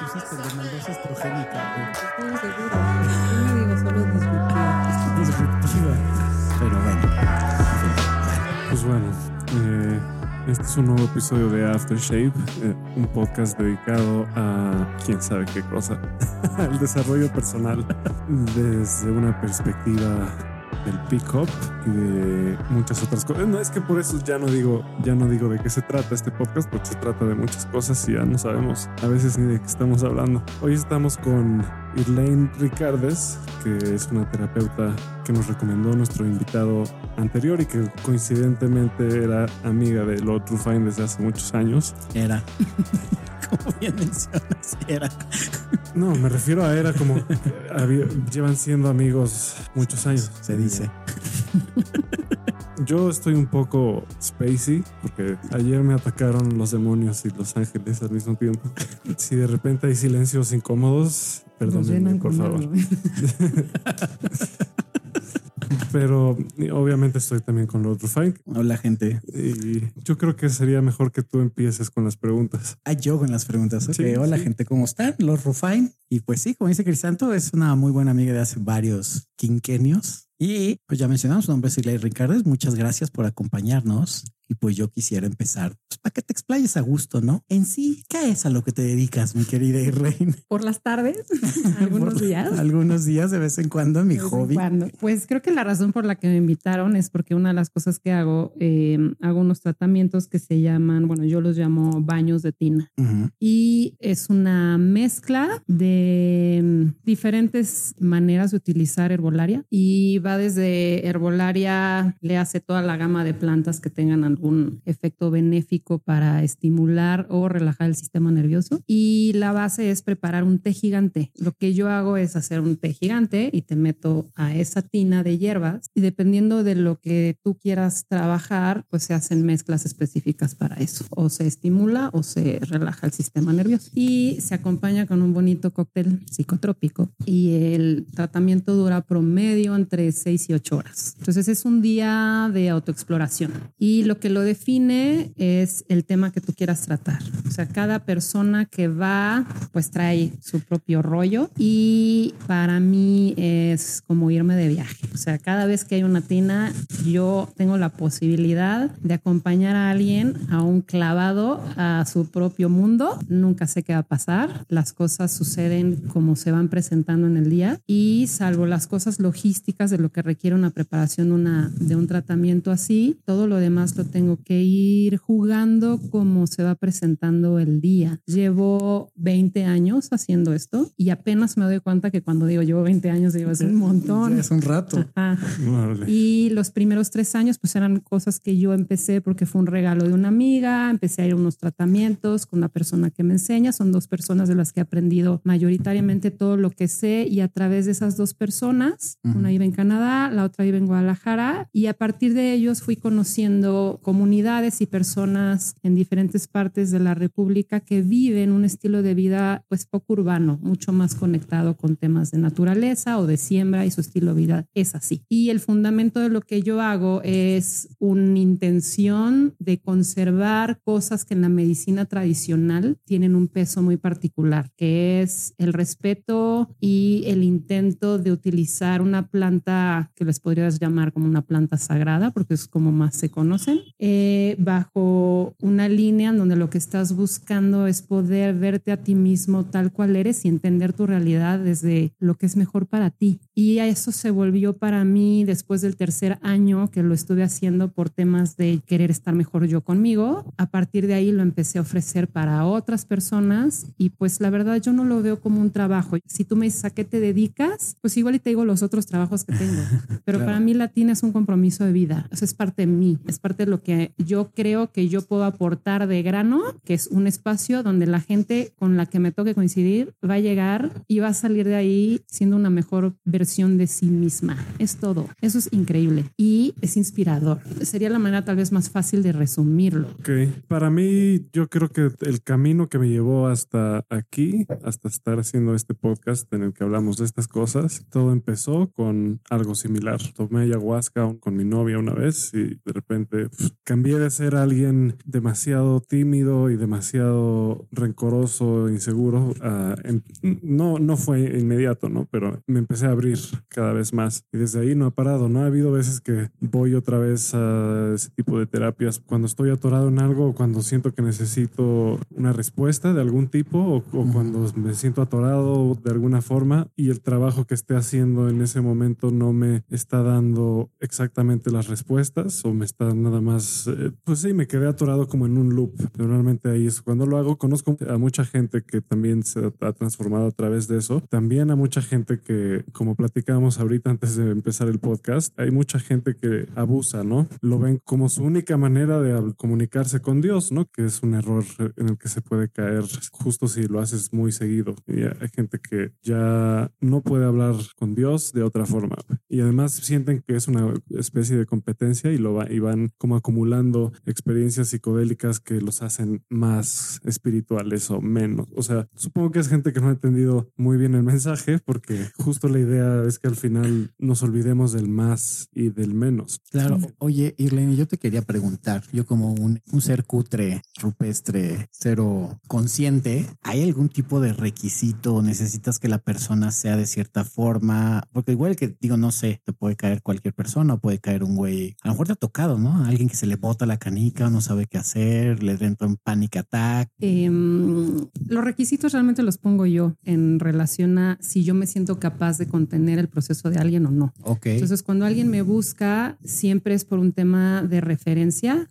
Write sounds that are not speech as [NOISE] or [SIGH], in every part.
pusiste de maldosa estrogénica. Estoy seguro. Yo me digo solo disruptiva. Disruptiva. Pero bueno. Pues bueno, eh, este es un nuevo episodio de Aftershave, eh, un podcast dedicado a quién sabe qué cosa, [LAUGHS] al desarrollo personal desde una perspectiva del pick-up y de muchas otras cosas. No es que por eso ya no digo, ya no digo de qué se trata este podcast, porque se trata de muchas cosas y ya no sabemos a veces ni de qué estamos hablando. Hoy estamos con Irlane Ricardes, que es una terapeuta que nos recomendó nuestro invitado anterior y que coincidentemente era amiga de Lord Rufine desde hace muchos años. Era. [LAUGHS] Como bien mencionas, era. No, me refiero a era como había- llevan siendo amigos muchos años. Se dice. Yo estoy un poco spacey porque ayer me atacaron los demonios y los ángeles al mismo tiempo. [LAUGHS] Si de repente hay silencios incómodos, perdónenme, por favor. [LAUGHS] Pero obviamente estoy también con Lord Rufine Hola, gente. y yo creo que sería mejor que tú empieces con las preguntas. Ah, yo con las preguntas. Sí, hola, sí. gente. ¿Cómo están? Los Rufine. Y pues sí, como dice Crisanto, es una muy buena amiga de hace varios quinquenios. Y pues ya mencionamos, su nombre es Ricardes. Muchas gracias por acompañarnos. Y pues yo quisiera empezar pues, para que te explayes a gusto, ¿no? En sí, ¿qué es a lo que te dedicas, mi querida Irene? [LAUGHS] Por las tardes, [LAUGHS] algunos Por días. Algunos días, de vez en cuando, mi de hobby. cuando. Pues creo que la razón por la que me invitaron es porque una de las cosas que hago, eh, hago unos tratamientos que se llaman, bueno, yo los llamo baños de tina. Y es una mezcla de mm, diferentes maneras de utilizar herbolaria y va desde herbolaria, le hace toda la gama de plantas que tengan algún efecto benéfico para estimular o relajar el sistema nervioso. Y la base es preparar un té gigante. Lo que yo hago es hacer un té gigante y te meto a esa tina de hierbas y dependiendo de lo que tú quieras trabajar, pues se hacen mezclas específicas para eso. O se estimula o se relaja el sistema nervioso. Y se acompaña con un bonito cóctel psicotrópico. Y el tratamiento dura promedio entre 6 y 8 horas. Entonces es un día de autoexploración. Y lo que lo define es el tema que tú quieras tratar. O sea, cada persona que va, pues trae su propio rollo. Y para mí es como irme de viaje. O sea, cada vez que hay una tina, yo tengo la posibilidad de acompañar a alguien a un clavado a su propio mundo. Nunca sé qué va a pasar. Las cosas suceden como se van presentando en el día y salvo las cosas logísticas de lo que requiere una preparación una, de un tratamiento así, todo lo demás lo tengo que ir jugando como se va presentando el día. Llevo 20 años haciendo esto y apenas me doy cuenta que cuando digo llevo 20 años, digo es un montón. Ya es un rato. Ajá. Y los primeros tres años, pues eran cosas que yo empecé porque fue un regalo de una amiga. Empecé a ir a unos tratamientos con una persona que me enseña. Son dos personas de las que he aprendido mayoritariamente todo lo que sé. Y a través de esas dos personas, Ujú. una vive en Canadá, la otra vive en Guadalajara. Y a partir de ellos fui conociendo comunidades y personas en diferentes partes de la República que viven un estilo de vida, pues poco urbano, mucho más conectado con temas de naturaleza o de siembra y su estilo de vida es así. Y el fundamento de lo que yo hago es una intención de conservar cosas que en la medicina tradicional tienen un peso muy particular, que es el respeto y el intento de utilizar una planta que les podrías llamar como una planta sagrada, porque es como más se conocen, eh, bajo una línea en donde lo que estás buscando es poder verte a ti mismo tal cual eres y entender tu realidad desde lo que es mejor para ti. Y a eso se volvió para mí después del tercer año que lo estuve haciendo por temas de querer estar mejor yo conmigo. A partir de ahí lo empecé a ofrecer para otras personas y pues la verdad yo no lo veo como un trabajo. Si tú me dices a qué te dedicas, pues igual y te digo los otros trabajos que tengo. [LAUGHS] Pero Claro. para mí Latina es un compromiso de vida. Eso es parte de mí, es parte de lo que yo creo que yo puedo aportar de grano, que es un espacio donde la gente con la que me toque coincidir va a llegar y va a salir de ahí siendo una mejor versión de sí misma. Es todo. Eso es increíble y es inspirador. Sería la manera tal vez más fácil de resumirlo. Ok, para mí yo creo que el camino que me llevó hasta aquí, hasta estar haciendo este podcast en el que hablamos de estas cosas, todo empezó con algo similar. Tomé ayahuasca con mi novia una vez y de repente pues, cambié de ser alguien demasiado tímido y demasiado rencoroso, inseguro. no, no fue inmediato, ¿no? Pero me empecé a abrir cada vez más y desde ahí no ha parado, ¿no? Ha habido veces que voy otra vez a ese tipo de terapias cuando estoy atorado en algo o cuando siento que necesito una respuesta de algún tipo o, cuando me siento atorado de alguna forma y el trabajo que esté haciendo en ese momento no me está dando exactamente las respuestas o me está nada más, eh, pues sí, me quedé atorado como en un loop. Normalmente ahí es cuando lo hago. Conozco a mucha gente que también se ha transformado a través de eso. También a mucha gente que, como platicábamos ahorita antes de empezar el podcast, hay mucha gente que abusa, ¿no? Lo ven como su única manera de comunicarse con Dios, ¿no? Que es un error en el que se puede caer justo si lo haces muy seguido. Y hay gente que ya no puede hablar con Dios de otra forma. Y además sienten que es una especie de competencia y, lo va, y van como acumulando experiencias psicodélicas que los hacen más espirituales o menos. O sea, supongo que es gente que no ha entendido muy bien el mensaje porque justo la idea es que al final nos olvidemos del más y del menos. Claro. Oye, Irlene, yo te quería preguntar, yo como un, ser cutre, rupestre, cero consciente, ¿hay algún tipo de requisito? ¿Necesitas que la persona sea de cierta forma? Porque igual que digo, no sé, te puede caer cualquier persona, puede caer un güey, a lo mejor te ha tocado, ¿no? Alguien que se le bota la canica, no sabe qué hacer, le entra un panic attack. Em, los requisitos realmente los pongo yo en relación a si yo me siento capaz de contener el proceso de alguien o no. Ok. Entonces, cuando alguien me busca, siempre es por un tema de referencia.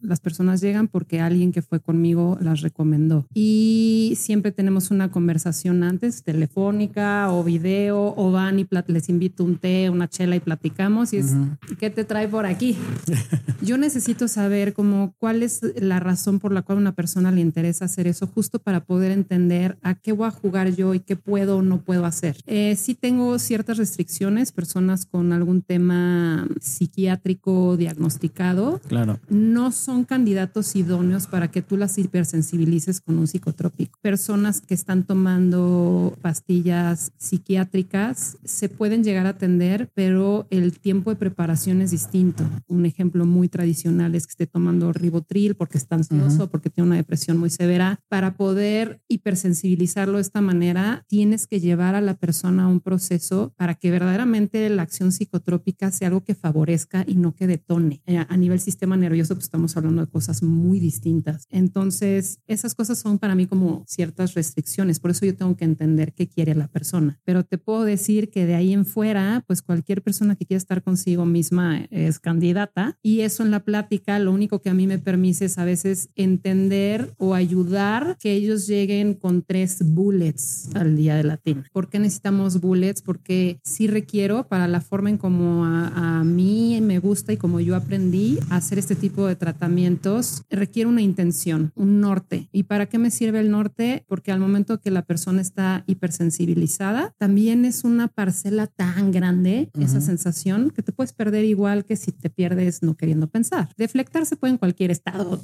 las personas llegan porque alguien que fue conmigo las recomendó. Y siempre tenemos una conversación antes, telefónica o video, o van y les invito un té, una chela y platicamos. Y es, ¿qué te trae por aquí? [LAUGHS] Yo necesito saber como cuál es la razón por la cual a una persona le interesa hacer eso, justo para poder entender a qué voy a jugar yo y qué puedo o no puedo hacer. Eh, sí tengo ciertas restricciones, personas con algún tema psiquiátrico diagnosticado. Claro. No son candidatos idóneos para que tú las hipersensibilices con un psicotrópico. Personas que están tomando pastillas psiquiátricas se pueden llegar a atender, pero el tiempo de preparación es distinto. Un ejemplo muy tradicional es que esté tomando ribotril porque está ansioso, porque tiene una depresión muy severa. Para poder hipersensibilizarlo de esta manera, tienes que llevar a la persona a un proceso para que verdaderamente la acción psicotrópica sea algo que favorezca y no que detone. Eh, a nivel sistema nervioso, pues estamos hablando de cosas muy distintas. Entonces, esas cosas son para mí como ciertas restricciones. Por eso yo tengo que entender qué quiere la persona. Pero te puedo decir que de ahí en fuera, pues cualquier persona que quiera estar consigo misma es candidata. Y eso en la plática, lo único que a mí me permite es a veces entender o ayudar que ellos lleguen con tres bullets al día de latín. ¿Por qué necesitamos bullets? Porque sí requiero para la forma en como a, a mí me gusta y como yo aprendí a hacer este tipo de tratamientos, requiere una intención, un norte. ¿Y para qué me sirve el norte? Porque al momento que la persona está hipersensibilizada, también es una parcela tan grande, esa sensación, que te puedes perder igual que si te pierdes no queriendo pensar. Deflectar se puede en cualquier estado.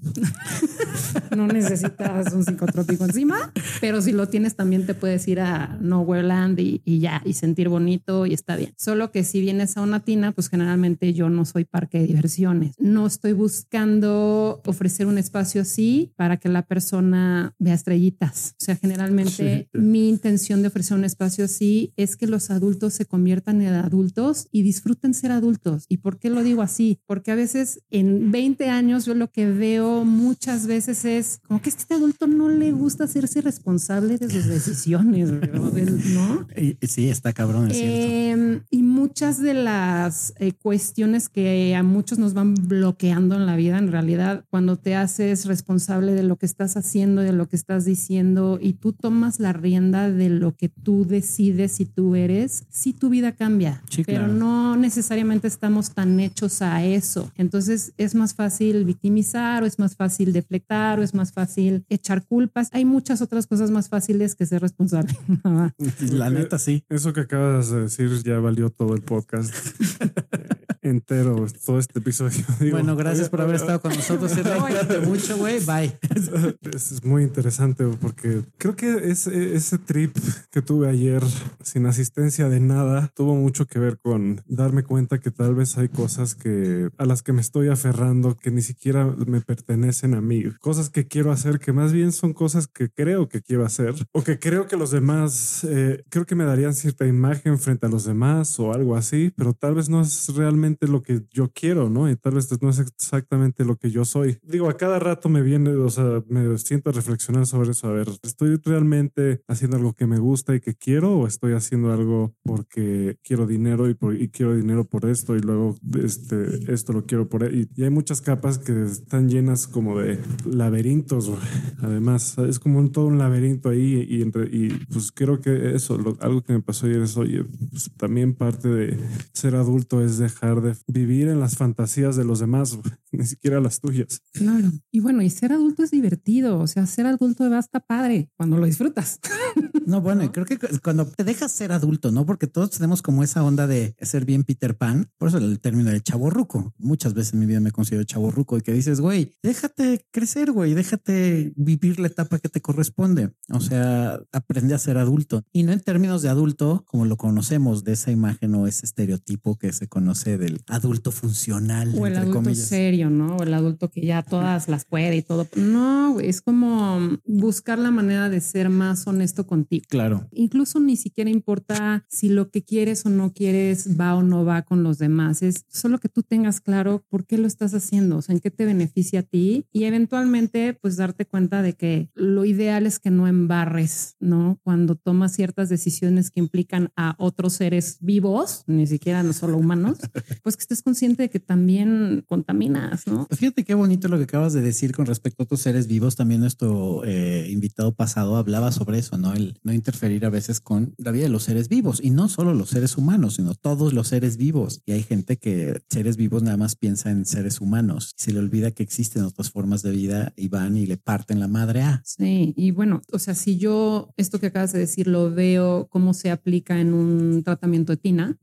[LAUGHS] no necesitas un psicotrópico encima, pero si lo tienes también te puedes ir a Nowhereland y, y ya, y sentir bonito y está bien. Solo que si vienes a una tina, pues generalmente yo no soy parque de diversiones. No estoy buscando ofrecer un espacio así para que la persona vea estrellitas. O sea, generalmente mi intención de ofrecer un espacio así es que los adultos se conviertan en adultos y disfruten ser adultos. ¿Y por qué lo digo así? Porque a veces en 20 años yo lo que veo muchas veces es como que este adulto no le gusta hacerse responsable de sus [LAUGHS] decisiones, ¿no? Sí, está cabrón. Em, y muchas de las eh, cuestiones que a muchos nos van bloqueando en la vida, en realidad, cuando te haces responsable de lo que estás haciendo, de lo que estás diciendo y tú tomas la rienda de lo que tú decides y tú eres, sí tu vida cambia, pero no necesariamente estamos tan hechos a eso. Entonces es más fácil victimizar o es más fácil deflectar o es más fácil echar culpas. Hay muchas otras cosas más fáciles que ser responsable. [LAUGHS] la neta sí. Eso que acabas de decir ya valió todo el podcast. [LAUGHS] entero todo este episodio. [LAUGHS] bueno, gracias por haber estado con nosotros. Cuídate mucho, güey. Bye. [LAUGHS] Es muy interesante porque creo que ese, ese trip que tuve ayer sin asistencia de nada tuvo mucho que ver con darme cuenta que tal vez hay cosas que a las que me estoy aferrando que ni siquiera me pertenecen a mí. Cosas que quiero hacer que más bien son cosas que creo que quiero hacer o que creo que los demás, eh, creo que me darían cierta imagen frente a los demás o algo así, pero tal vez no es realmente lo que yo quiero, ¿no? Y tal vez no es exactamente lo que yo soy. Digo, a cada rato me viene, o sea, me siento a reflexionar sobre eso. A ver, ¿estoy realmente haciendo algo que me gusta y que quiero o estoy haciendo algo porque quiero dinero y, y quiero dinero por esto y luego este, esto lo quiero por... E-? Y, y hay muchas capas que están llenas como de laberintos. Además, es como todo un laberinto ahí y, y pues creo que eso, algo que me pasó ayer es, oye, pues, también parte de ser adulto es dejar de vivir en las fantasías de los demás, [LAUGHS] ni siquiera las tuyas. Claro. Y bueno, y ser adulto es divertido, o sea, ser adulto va hasta padre cuando lo disfrutas. No, [LAUGHS] bueno, creo que cuando te dejas ser adulto, ¿no? Porque todos tenemos como esa onda de ser bien Peter Pan, por eso el término de chavo ruco. Muchas veces en mi vida me considero chavo ruco y que dices, güey, déjate crecer, güey, déjate vivir la etapa que te corresponde. O sea, aprende a ser adulto y no en términos de adulto como lo conocemos, de esa imagen o ese estereotipo que se conoce del adulto funcional. O el adulto serio, ¿no? O el adulto que ya todas las puede y todo. No, es como buscar la manera de ser más honesto contigo. Claro. Incluso ni siquiera importa si lo que quieres o no quieres va o no va con los demás. Es solo que tú tengas claro por qué lo estás haciendo, o sea, en qué te beneficia a ti y eventualmente pues darte cuenta de que lo ideal es que no embarres, ¿no? Cuando tomas ciertas decisiones que implican a otros seres vivos, ni siquiera no solo humanos, pues que estés consciente de que también ¿no? Fíjate qué bonito lo que acabas de decir con respecto a otros seres vivos. También nuestro eh, invitado pasado hablaba sobre eso, ¿no? El no interferir a veces con la vida de los seres vivos y no solo los seres humanos, sino todos los seres vivos. Y hay gente que seres vivos nada más piensa en seres humanos. Se le olvida que existen otras formas de vida y van y le parten la madre a. Sí, y bueno, o sea, si yo esto que acabas de decir lo veo cómo se aplica en un tratamiento de tina,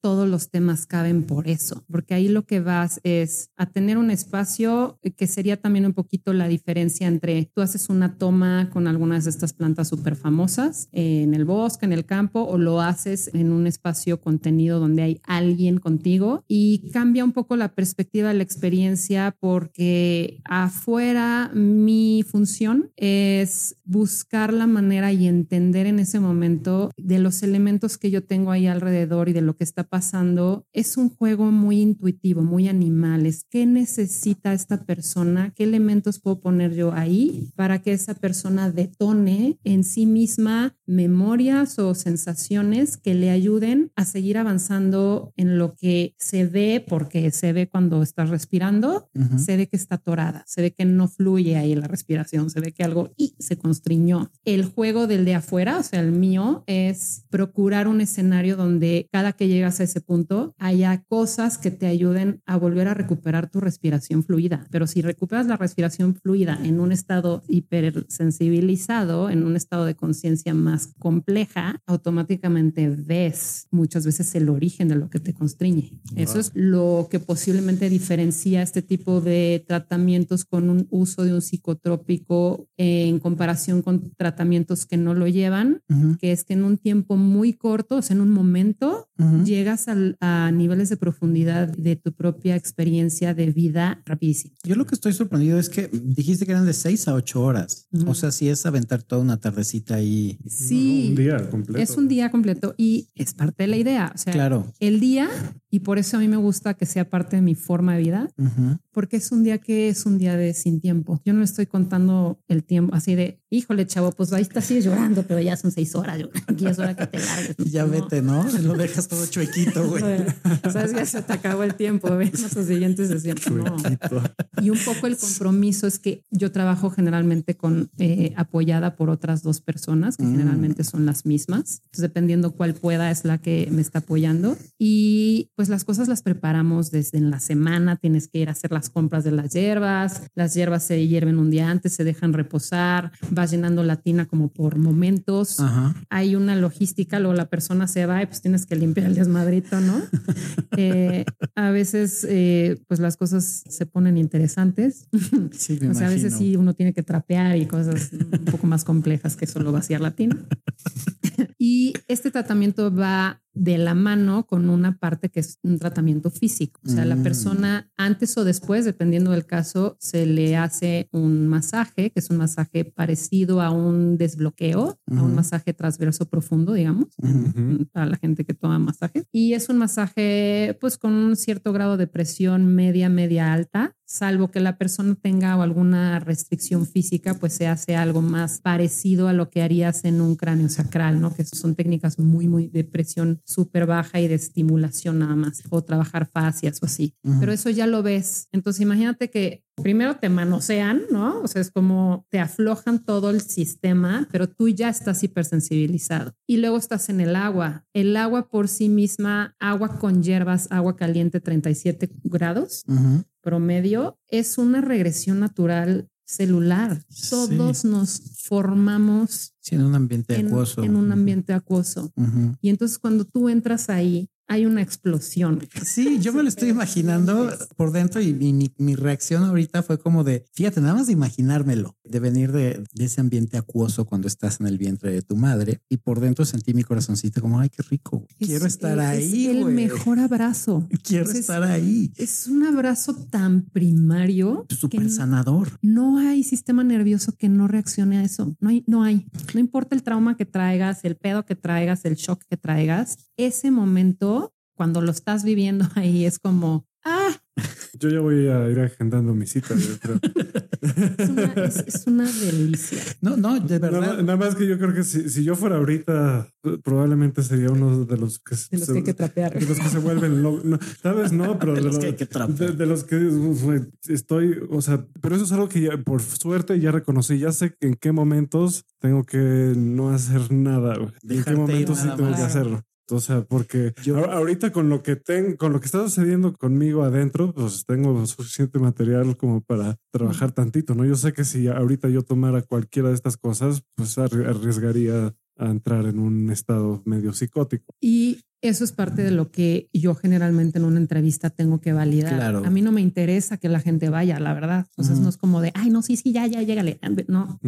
todos los temas caben por eso, porque ahí lo que vas es a tener un espacio que sería también un poquito la diferencia entre tú haces una toma con algunas de estas plantas súper famosas en el bosque, en el campo, o lo haces en un espacio contenido donde hay alguien contigo y cambia un poco la perspectiva de la experiencia porque afuera mi función es buscar la manera y entender en ese momento de los elementos que yo tengo ahí alrededor y de lo que está pasando. Es un juego muy intuitivo, muy animal. Es qué necesita esta persona, qué elementos puedo poner yo ahí para que esa persona detone en sí misma memorias o sensaciones que le ayuden a seguir avanzando en lo que se ve, porque se ve cuando estás respirando, se ve que está atorada, se ve que no fluye ahí la respiración, se ve que algo y se constriñó. El juego del de afuera, o sea, el mío, es procurar un escenario donde cada que llegas a ese punto haya cosas que te ayuden a volver a recuperar tu respiración fluida. Pero si recuperas la respiración fluida en un estado hipersensibilizado, en un estado de conciencia más compleja, automáticamente ves muchas veces el origen de lo que te constriñe. Eso es lo que posiblemente diferencia este tipo de tratamientos con un uso de un psicotrópico en comparación con tratamientos que no lo llevan, que es que en un tiempo muy corto, o sea, en un momento, llegas a niveles de profundidad de tu propia experiencia de vida rapidísimo. Yo lo que estoy sorprendido es que dijiste que eran de seis a ocho horas. O sea, si es aventar toda una tardecita ahí. Sí. un día completo. Es un día completo y es parte de la idea. O sea, claro. el día, y por eso a mí me gusta que sea parte de mi forma de vida, porque es un día que es un día de sin tiempo. Yo no estoy contando el tiempo así de, híjole, chavo, pues ahí estás llorando, pero ya son seis horas. Aquí es hora que te largues. [LAUGHS] Ya vete, ¿no? Lo dejas todo chuequito, güey. Sabes, ya se te acabó el tiempo. Ven a tus siguientes sesiones. No. Y un poco el compromiso es que yo trabajo generalmente con eh, apoyada por otras dos personas que mm. generalmente son las mismas. Entonces, dependiendo cuál pueda, es la que me está apoyando. Y pues las cosas las preparamos desde en la semana, tienes que ir a hacer las compras de las hierbas, las hierbas se hierven un día antes, se dejan reposar, vas llenando la tina como por momentos, Ajá. hay una logística, luego la persona se va y pues tienes que limpiar el desmadrito, ¿no? [LAUGHS] Eh, a veces eh, pues las cosas se ponen interesantes. Sí, me o sea, a veces sí uno tiene que trapear y cosas un poco más complejas que solo vaciar la tina. [LAUGHS] y este tratamiento va de la mano con una parte que es un tratamiento físico. O sea, la Mm. persona antes o después, dependiendo del caso, se le hace un masaje, que es un masaje parecido a un desbloqueo, a un masaje transverso profundo, digamos, Ujú. para la gente que toma masaje. Y es un masaje pues con un cierto grado de presión media, media alta, salvo que la persona tenga alguna restricción física, pues se hace algo más parecido a lo que harías en un cráneo sacral, ¿no? Que son técnicas muy, muy de presión súper baja y de estimulación nada más, o trabajar fascias o así. Pero eso ya lo ves. Entonces imagínate que primero te manosean, ¿no? O sea, es como te aflojan todo el sistema, pero tú ya estás hipersensibilizado. Y luego estás en el agua. El agua por sí misma, agua con hierbas, agua caliente 37 grados promedio, es una regresión natural celular. Sí. Todos nos formamos Sí, en un ambiente en, acuoso. en un ambiente acuoso. Y entonces cuando tú entras ahí, hay una explosión. Sí, yo me lo estoy imaginando por dentro y, mi, mi reacción ahorita fue como de, fíjate, nada más de imaginármelo, de venir de, de ese ambiente acuoso cuando estás en el vientre de tu madre y por dentro sentí mi corazoncito como, ay, qué rico, quiero Es- estar es ahí, el güey. mejor abrazo. [LAUGHS] Quiero Entonces, estar ahí. Es un abrazo tan primario Súper sanador. no hay sistema nervioso que no reaccione a eso. No hay, no hay. No importa el trauma que traigas, el pedo que traigas, el shock que traigas. Ese momento, cuando lo estás viviendo [LAUGHS] ahí, es como, ah, Yo ya voy a ir agendando mi cita. yo creo. [LAUGHS] es una, es- es una delicia. No, no, de verdad. nada más que yo creo que si, si yo fuera ahorita, probablemente sería uno de los que, De los se, que hay que trapear. de los que se vuelven locos. No, tal vez no, pero De de, los lo- que hay que trapear. de- de los que uf, güey, estoy, o sea, pero eso es algo que ya, por suerte ya reconocí. Ya sé en qué momentos tengo que no hacer nada. güey. En qué momentos sí tengo que hacerlo. O sea, porque Yo- ahor- ahorita con lo que tengo, con lo que está sucediendo conmigo adentro, pues tengo suficiente material como para trabajar tantito, ¿no? Yo sé que si ahorita yo tomara cualquiera de estas cosas, pues arri- arriesgaría a entrar en un estado medio psicótico. Y eso es parte de lo que yo generalmente en una entrevista tengo que validar. Claro. A mí no me interesa que la gente vaya, la verdad. Entonces no es como de, ay, no, sí, sí, ya, ya, llégale. No,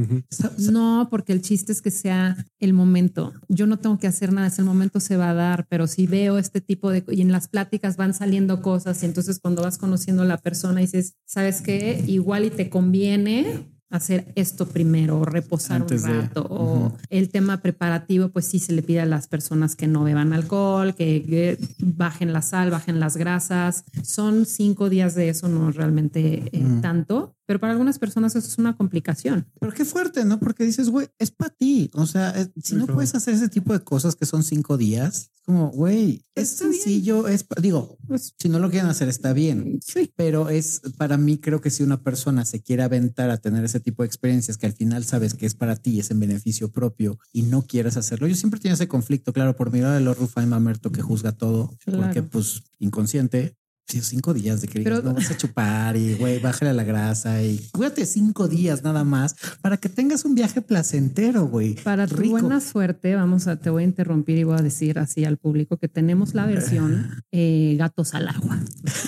No, porque el chiste es que sea el momento. Yo no tengo que hacer nada, ese momento se va a dar, pero si veo este tipo de y en las pláticas van saliendo cosas y entonces cuando vas conociendo a la persona dices, ¿sabes qué? Igual y te conviene hacer esto primero, o reposar Antes un de- rato, o el tema preparativo, pues sí se le pide a las personas que no beban alcohol, que, que bajen la sal, bajen las grasas. Son cinco días de eso, no realmente eh, tanto, pero para algunas personas eso es una complicación. Pero qué fuerte, ¿no? Porque dices, güey, es para ti. O sea, eh, si no puedes hacer ese tipo de cosas que son cinco días, es como, güey, es Está bien. sencillo, es, digo, Pues si no lo quieren hacer está bien, sí. pero es para mí creo que si una persona se quiere aventar a tener ese tipo de experiencias que al final sabes que es para ti, es en beneficio propio y no quieres hacerlo. Yo siempre tengo ese conflicto, claro, por mi lado de los Rufain Mamerto que juzga todo, Claro. porque pues inconsciente. Cinco días de que Pero- no vas a chupar y güey, bájale a la grasa y cuídate cinco días nada más para que tengas un viaje placentero, güey. Para tu buena suerte, vamos a, te voy a interrumpir y voy a decir así al público que tenemos la versión [LAUGHS] eh, gatos al agua,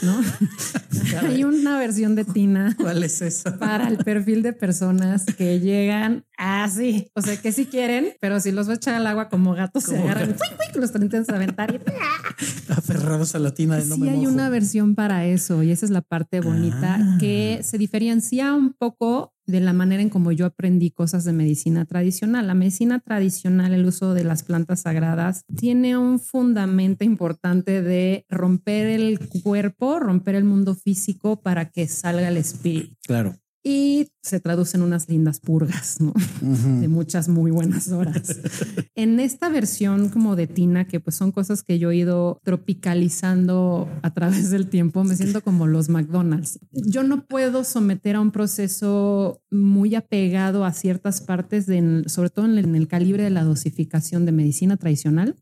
¿no? [LAUGHS] Hay una versión de Tina [LAUGHS] ¿Cuál es eso? para el perfil de personas que llegan así, o sea, que sí quieren, pero si los va a echar al agua como gatos, se agarran. ¡fuic, fuic! los intentan aventar y Aferrados a la tina de no sí me hay mojo. una versión para eso y esa es la parte bonita Ah. que se diferencia un poco de la manera en como yo aprendí cosas de medicina tradicional. La medicina tradicional, el uso de las plantas sagradas, tiene un fundamento importante de romper el cuerpo, romper el mundo físico para que salga el espíritu. Claro. Y se traduce en unas lindas purgas, ¿no? De muchas muy buenas horas. en esta versión como de Tina, que pues son cosas que yo he ido tropicalizando a través del tiempo, me siento como los McDonald's. Yo no puedo someter a un proceso muy apegado a ciertas partes, de, sobre todo en el, calibre de la dosificación de medicina tradicional,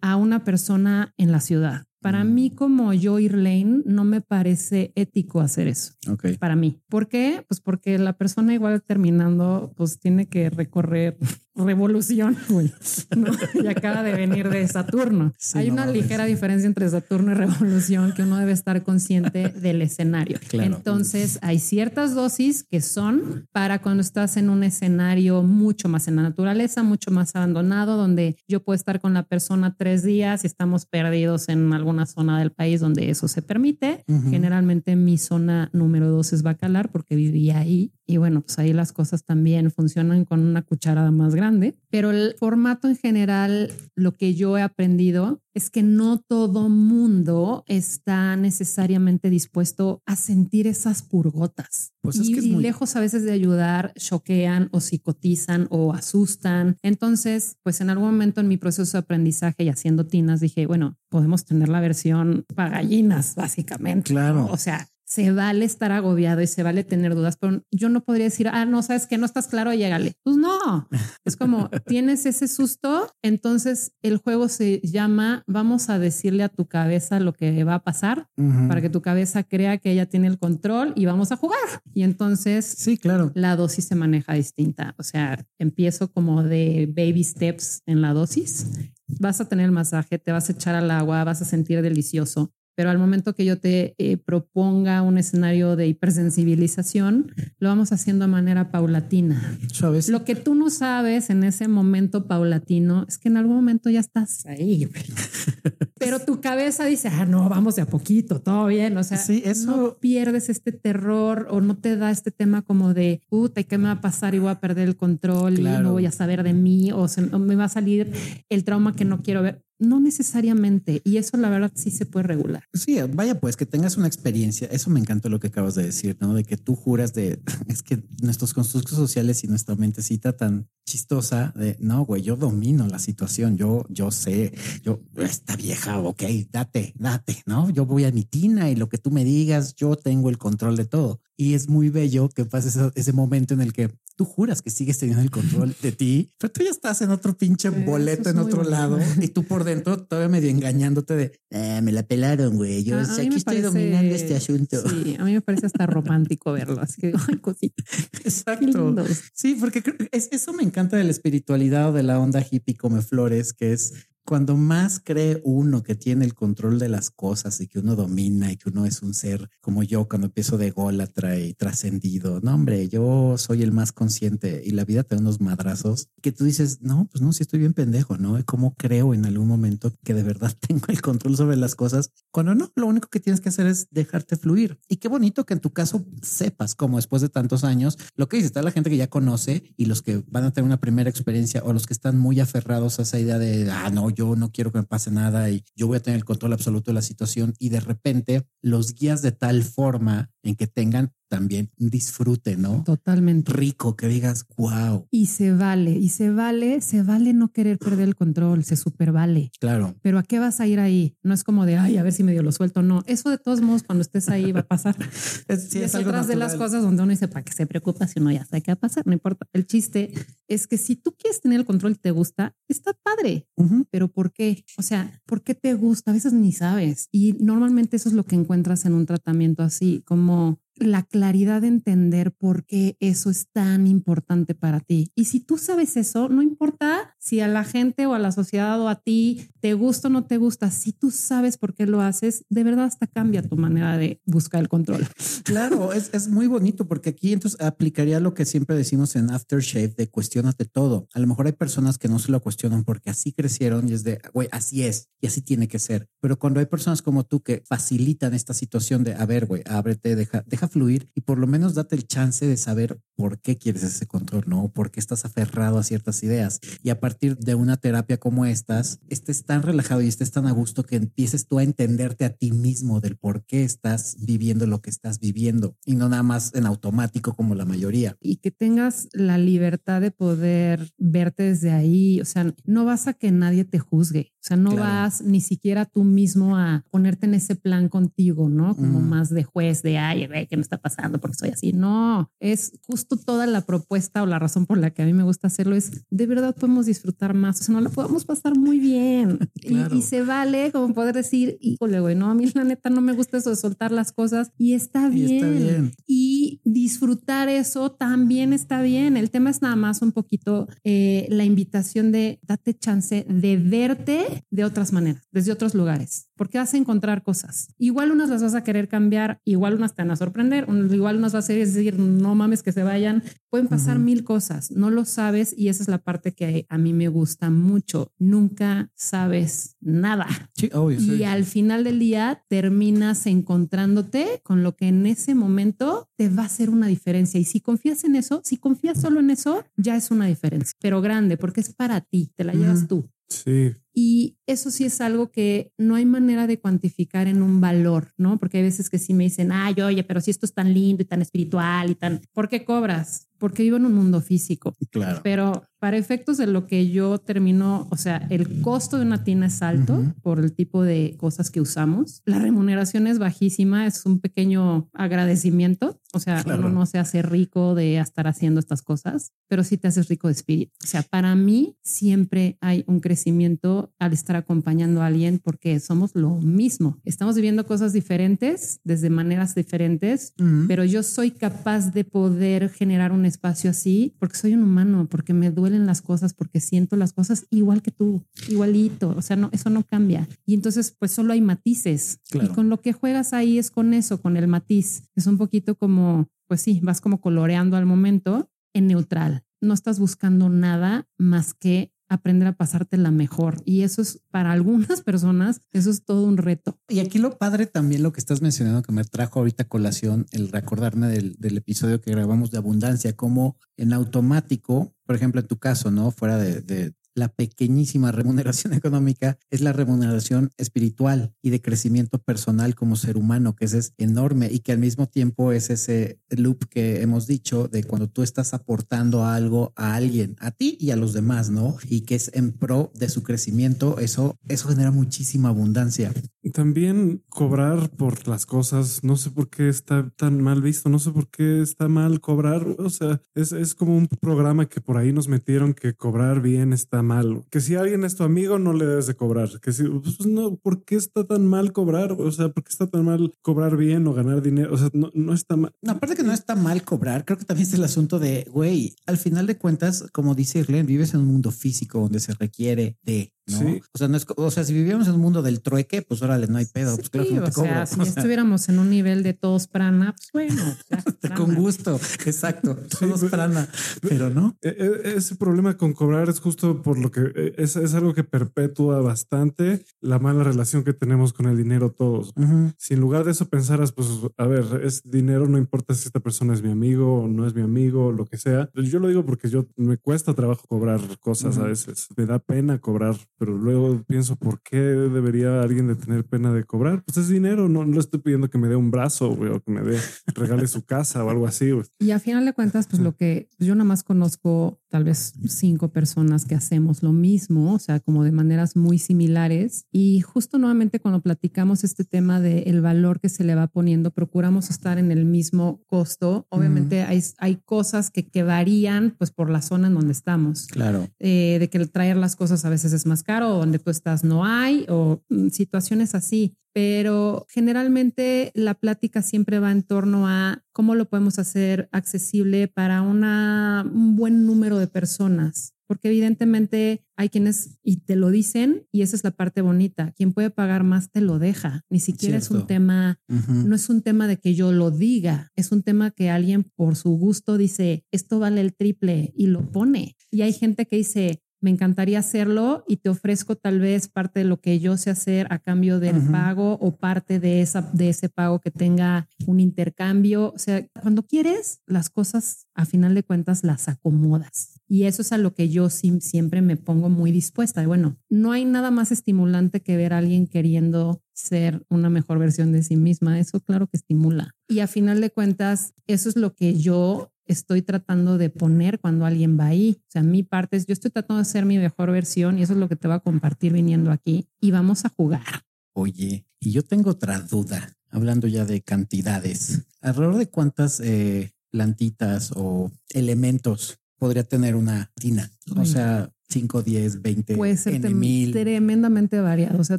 a una persona en la ciudad. Para mí, como yo, Irlane, no me parece ético hacer eso. Ok. Para mí. ¿Por qué? Pues porque la persona igual terminando, pues tiene que recorrer revolución, [LAUGHS] güey. ¿no? Y acaba de venir de Saturno. Sí, Hay no una ligera diferencia entre Saturno y revolución que uno debe estar consciente del escenario. Claro. Entonces, hay ciertas dosis que son para cuando estás en un escenario mucho más en la naturaleza, mucho más abandonado, donde yo puedo estar con la persona tres días y estamos perdidos en alguna zona del país donde eso se permite. Generalmente mi zona número dos es Bacalar porque vivía ahí y bueno, pues ahí las cosas también funcionan con una cucharada más grande, pero el formato en general, lo que yo he aprendido es que no todo mundo está necesariamente dispuesto a sentir esas purgotas. Pues es y, que es y lejos a veces de ayudar, choquean o psicotizan o asustan. Entonces, pues en algún momento en mi proceso de aprendizaje y haciendo tinas, dije, bueno, podemos tener la versión para gallinas, básicamente. Claro. O sea, se vale estar agobiado y se vale tener dudas, pero yo no podría decir, ah, no, sabes que no estás claro, llégale. Pues no, es como [LAUGHS] tienes ese susto, entonces el juego se llama, vamos a decirle a tu cabeza lo que va a pasar para que tu cabeza crea que ella tiene el control y vamos a jugar. Y entonces Sí, claro. la dosis se maneja distinta. O sea, empiezo como de baby steps en la dosis. Vas a tener el masaje, te vas a echar al agua, vas a sentir delicioso. Pero al momento que yo te eh, proponga un escenario de hipersensibilización, lo vamos haciendo de manera paulatina. ¿Sabes? Lo que tú no sabes en ese momento paulatino es que en algún momento ya estás ahí. [LAUGHS] Pero tu cabeza dice, ah, no, vamos de a poquito, todo bien. O sea, Sí, eso- no pierdes este terror o no te da este tema como de, puta, ¿y qué me va a pasar? Y voy a perder el control y no voy a saber de mí o, se- o me va a salir el trauma que no quiero ver. No necesariamente. Y eso la verdad sí se puede regular. Sí, vaya pues que tengas una experiencia. Eso me encantó lo que acabas de decir, ¿no? De que tú juras de, [LAUGHS] es que nuestros constructos sociales y nuestra mentecita tan chistosa de, no, güey, yo domino la situación, yo, yo sé, yo, esta vieja, ok, date, date, ¿no? Yo voy a mi tina y lo que tú me digas, yo tengo el control de todo. Y es muy bello que pase ese, ese momento en el que tú juras que sigues teniendo el control de ti, pero tú ya estás en otro pinche boleto en otro lado y tú por dentro todavía medio engañándote de, "Ah, me la pelaron, güey, yo A- a sé, aquí estoy parece- dominando este asunto. Sí, a mí me parece hasta romántico verlo. Así que, ay, cosita. [LAUGHS] Exacto. Sí, porque es, eso me encanta de la espiritualidad o de la onda hippie come flores, que es cuando más cree uno que tiene el control de las cosas y que uno domina y que uno es un ser como yo cuando empiezo de ególatra y trascendido. No, hombre, yo soy el más consciente y la vida te da unos madrazos que tú dices, no, pues no, si estoy bien pendejo, ¿no? ¿Cómo creo en algún momento que de verdad [LAUGHS] tengo el control sobre las cosas? Cuando no, lo único que tienes que hacer es dejarte fluir. Y qué bonito que en tu caso sepas como después de tantos años lo que dice, está la gente que ya conoce y los que van a tener una primera experiencia o los que están muy aferrados a esa idea de, ah, no, yo no quiero que me pase nada y yo voy a tener el control absoluto de la situación y de repente los guías de tal forma en que tengan también un disfrute, ¿no? Totalmente. Rico, que digas, wow, Y se vale, y se vale, se vale no querer perder el control, se super vale. claro. Pero ¿a qué vas a ir ahí? No es como de, ay, a ver si medio lo suelto. No, eso de todos modos, cuando estés ahí va a pasar. [LAUGHS] Es, sí, Y es es algo otras de las cosas donde uno dice, ¿para qué se preocupa si uno ya sabe qué va a pasar? No importa. El chiste es que si tú quieres tener el control y te gusta, está padre. Pero ¿por qué? O sea, ¿por qué te gusta? A veces ni sabes. Y normalmente eso es lo que encuentras en un tratamiento así, como la claridad de entender por qué eso es tan importante para ti. Y si tú sabes eso, no importa si a la gente o a la sociedad o a ti te gusta o no te gusta, si tú sabes por qué lo haces, de verdad hasta cambia tu manera de buscar el control. Claro, es, es muy bonito porque aquí entonces aplicaría lo que siempre decimos en Aftershave de cuestionate todo. A lo mejor hay personas que no se lo cuestionan porque así crecieron y es de, güey, así es y así tiene que ser. Pero cuando hay personas como tú que facilitan esta situación de, a ver, güey, ábrete, deja, deja fluir y por lo menos date el chance de saber por qué quieres ese control, ¿no? ¿Por qué estás aferrado a ciertas ideas? Y a partir de una terapia como estas, estés tan relajado y estés tan a gusto que empieces tú a entenderte a ti mismo del por qué estás viviendo lo que estás viviendo y no nada más en automático como la mayoría. y que tengas la libertad de poder verte desde ahí. O sea, no vas a que nadie te juzgue. O sea, no Claro. vas ni siquiera tú mismo a ponerte en ese plan contigo, ¿no? Como Mm. más de juez, de ay, que qué me está pasando, porque soy así. No, es justo toda la propuesta o la razón por la que a mí me gusta hacerlo es de verdad podemos disfrutar más, o sea, no la podemos pasar muy bien [LAUGHS] y, se vale como poder decir, híjole, güey, no, a mí la neta no me gusta eso de soltar las cosas y está bien. Y, está bien. y disfrutar eso también está bien. El tema es nada más un poquito eh, la invitación de date chance de verte de otras maneras, desde otros lugares, porque vas a encontrar cosas. Igual unas las vas a querer cambiar, igual unas te van a sorprender, igual unas vas a decir, no mames que se vayan. Pueden pasar mil cosas, no lo sabes y esa es la parte que a mí me gusta mucho. Nunca sabes nada. y al final del día terminas encontrándote con lo que en ese momento te va a hacer una diferencia. Y si confías en eso, si confías solo en eso, ya es una diferencia, pero grande, porque es para ti, te la llevas tú. Sí. Y eso sí es algo que no hay manera de cuantificar en un valor, ¿no? Porque hay veces que sí me dicen, ay, oye, pero si esto es tan lindo y tan espiritual y tan, ¿por qué cobras? Porque vivo en un mundo físico. Claro. Pero para efectos de lo que yo termino, o sea, el costo de una tina es alto por el tipo de cosas que usamos. La remuneración es bajísima, es un pequeño agradecimiento. O sea, uno no se hace rico de estar haciendo estas cosas, pero sí te haces rico de espíritu. O sea, para mí siempre hay un crecimiento al estar acompañando a alguien porque somos lo mismo. Estamos viviendo cosas diferentes desde maneras diferentes, pero yo soy capaz de poder generar un espacio así porque soy un humano, porque me duelen las cosas, porque siento las cosas igual que tú, igualito. O sea, no, eso no cambia. Y entonces, pues solo hay matices. Y con lo que juegas ahí es con eso, con el matiz. Es un poquito como, pues sí, vas como coloreando al momento en neutral. No estás buscando nada más que aprender a pasarte la mejor. Y eso es para algunas [LAUGHS] personas, eso es todo un reto. Y aquí lo padre también lo que estás mencionando que me trajo ahorita colación, el recordarme del, episodio que grabamos de abundancia, como en automático, por ejemplo, en tu caso, ¿no? Fuera de, la pequeñísima remuneración [LAUGHS] económica es la remuneración espiritual y de crecimiento personal como ser humano, que es enorme y que al mismo tiempo es ese loop que hemos dicho de cuando tú estás aportando algo a alguien, a ti y a los demás, ¿no? Y que es en pro de su crecimiento, eso, eso genera muchísima abundancia. También cobrar por las cosas, no sé por qué está tan mal visto, no sé por qué está mal cobrar, o sea, es, es como un programa que por ahí nos metieron que cobrar bien está mal. Que si alguien es tu amigo, no le debes de cobrar. Que si, pues no, ¿por qué está tan mal cobrar? O sea, ¿por qué está tan mal cobrar bien o ganar dinero? O sea, no, no está mal. No, aparte que no está mal cobrar, creo que también es el asunto de, güey, al final de cuentas, como dice Irlen, vives en un mundo físico donde se requiere de ¿no? O sea, no es, o sea, si vivíamos en un mundo del trueque, pues órale, no hay pedo. Pues claro, o sea, si estuviéramos en un nivel de todos prana, pues bueno. [LAUGHS] Con gusto, exacto, todos prana, pero no. E, e, ese problema con cobrar es justo por lo que e, es, es algo que perpetúa bastante la mala relación que tenemos con el dinero todos. Si en lugar de eso pensaras, pues, a ver, es dinero, no importa si esta persona es mi amigo o no es mi amigo o lo que sea. Yo lo digo porque yo me cuesta trabajo cobrar cosas a veces. Me da pena cobrar pero luego pienso, ¿por qué debería alguien de tener pena de cobrar? Pues es dinero, no, no le estoy pidiendo que me dé un brazo, o que me dé, regale su casa o algo así. Y a final de cuentas, pues lo que yo nada más conozco tal vez cinco personas que hacemos lo mismo, o sea, como de maneras muy similares. Y justo nuevamente cuando platicamos este tema del el valor que se le va poniendo, procuramos estar en el mismo costo. Obviamente hay, hay cosas que, que varían pues por la zona en donde estamos. Claro. Eh, de que el traer las cosas a veces es más caro o donde tú estás no hay o mm, situaciones así pero generalmente la plática siempre va en torno a cómo lo podemos hacer accesible para una, un buen número de personas. Porque evidentemente hay quienes y te lo dicen y esa es la parte bonita. Quien puede pagar más te lo deja. Ni siquiera es un tema, no es un tema de que yo lo diga, es un tema que alguien por su gusto dice, esto vale el triple y lo pone. Y hay gente que dice, me encantaría hacerlo y te ofrezco tal vez parte de lo que yo sé hacer a cambio del pago o parte de, esa, de ese pago que tenga un intercambio. O sea, cuando quieres, las cosas a final de cuentas las acomodas. Y eso es a lo que yo siempre me pongo muy dispuesta. Y bueno, no hay nada más estimulante que ver a alguien queriendo ser una mejor versión de sí misma. Eso claro que estimula. Y a final de cuentas, eso es lo que yo estoy tratando de poner cuando alguien va ahí. O sea, mi parte es, yo estoy tratando de ser mi mejor versión y eso es lo que te va a compartir viniendo aquí y vamos a jugar. Oye, y yo tengo otra duda hablando ya de cantidades, ¿alrededor de cuántas eh, plantitas o elementos podría tener una tina? O sea, 5, 10, 20, Puede ser N mil. tremendamente variado. O sea,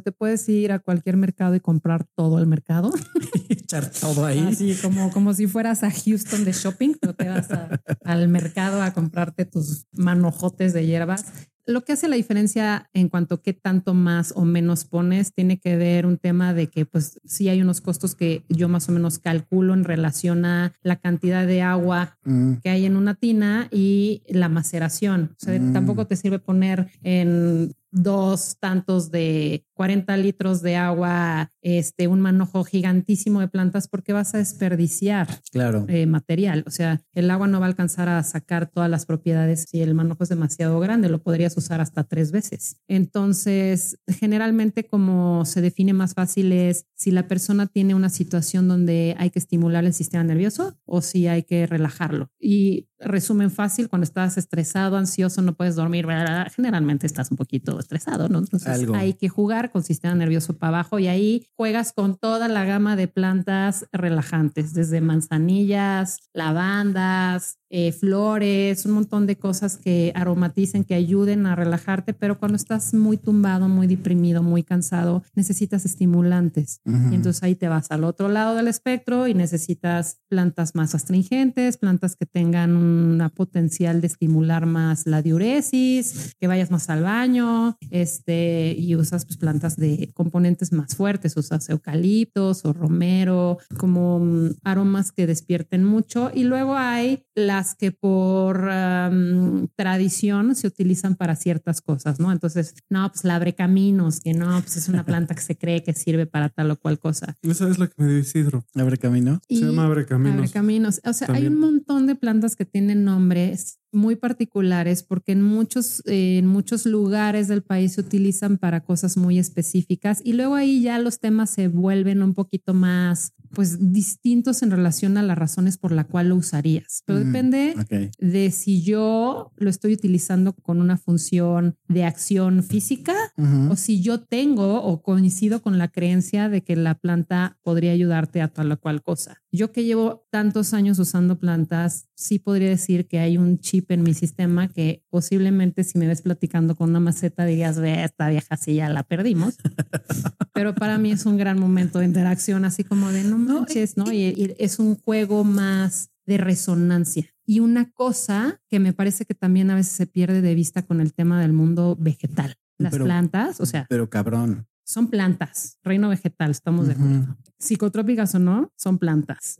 te puedes ir a cualquier mercado y comprar todo el mercado. [LAUGHS] echar todo ahí. Así como, como si fueras a Houston de shopping, pero te vas a- al mercado a comprarte tus manojotes de hierbas. Lo que hace la diferencia en cuanto a qué tanto más o menos pones tiene que ver un tema de que pues sí hay unos costos que yo más o menos calculo en relación a la cantidad de agua Mm, que hay en una tina y la maceración. O sea, Mm. tampoco te sirve poner en dos tantos de 40 litros de agua, este, un manojo gigantísimo de plantas porque vas a desperdiciar claro. eh, material. O sea, el agua no va a alcanzar a sacar todas las propiedades si el manojo es demasiado grande, lo podrías usar hasta tres veces. Entonces, generalmente como se define más fácil es si la persona tiene una situación donde hay que estimular el sistema nervioso o si hay que relajarlo. Y resumen fácil, cuando estás estresado, ansioso, no puedes dormir, generalmente estás un poquito estresado, ¿no? Entonces Algo. hay que jugar con sistema nervioso para abajo y ahí juegas con toda la gama de plantas relajantes, desde manzanillas, lavandas, eh, flores, un montón de cosas que aromaticen, que ayuden a relajarte, pero cuando estás muy tumbado, muy deprimido, muy cansado, necesitas estimulantes. Ujú. Y entonces ahí te vas al otro lado del espectro y necesitas plantas más astringentes, plantas que tengan una potencial de estimular más la diuresis, que vayas más al baño, este, y usas pues plantas de componentes más fuertes, usas eucaliptos o romero, como mm, aromas que despierten mucho. Y luego hay las que por tradición se utilizan para ciertas cosas, ¿no? Entonces, no, pues la abre caminos, que no, pues es una planta que se cree que sirve para tal o cual cosa. Esa es la que me dio Isidro. Abre camino. Se llama Abre Caminos. Abre caminos. O sea, hay un montón de plantas que tienen nombres muy particulares porque en muchos, eh, en muchos lugares del país se utilizan para cosas muy específicas y luego ahí ya los temas se vuelven un poquito más pues distintos en relación a las razones por la cual lo usarías. Pero Ujú. depende Ok. de si yo lo estoy utilizando con una función de acción física Ujú. o si yo tengo o coincido con la creencia de que la planta podría ayudarte a tal o cual cosa. Yo que llevo tantos años usando plantas, sí podría decir que hay un chip en mi sistema que posiblemente si me ves platicando con una maceta dirías, ve, esta vieja sí ya la perdimos. [LAUGHS] Pero para mí es un gran momento de interacción, así como de no manches, ¿no? Y, y es un juego más de resonancia. Y una cosa que me parece que también a veces se pierde de vista con el tema del mundo vegetal. Las Pero- plantas, o sea, Pero cabrón. son plantas, reino vegetal, estamos de acuerdo. Psicotrópicas o no, son plantas.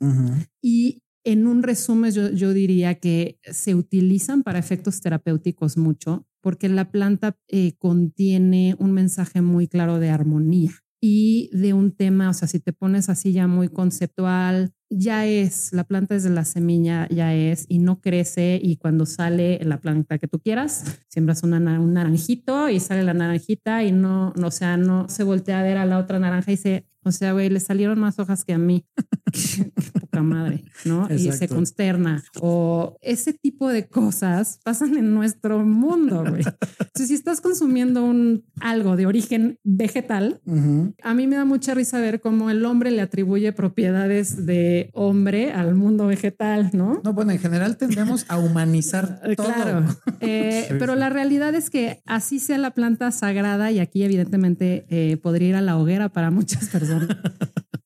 Y en un resumen, yo, yo diría que se utilizan para efectos terapéuticos mucho porque la planta eh, contiene un mensaje muy claro de armonía y de un tema, o sea, si te pones así ya muy conceptual, ya es, la planta desde la semilla ya es y no crece y cuando sale la planta que tú quieras, siembras un naranjito y sale la naranjita y no, no, o sea, no se voltea a ver a la otra naranja y se, o sea, güey, le salieron más hojas que a mí. [LAUGHS] Qué poca madre, ¿no? Y se consterna. O ese tipo de cosas pasan en nuestro mundo, güey. Entonces, si estás consumiendo un algo de origen vegetal, a mí me da mucha risa ver cómo el hombre le atribuye propiedades de hombre al mundo vegetal, ¿no? No, bueno, en general tendemos a humanizar [LAUGHS] Eh, todo. Claro, Eh, [LAUGHS] Sí, pero sí. la realidad es que así sea la planta sagrada y aquí evidentemente eh, podría ir a la hoguera para muchas personas.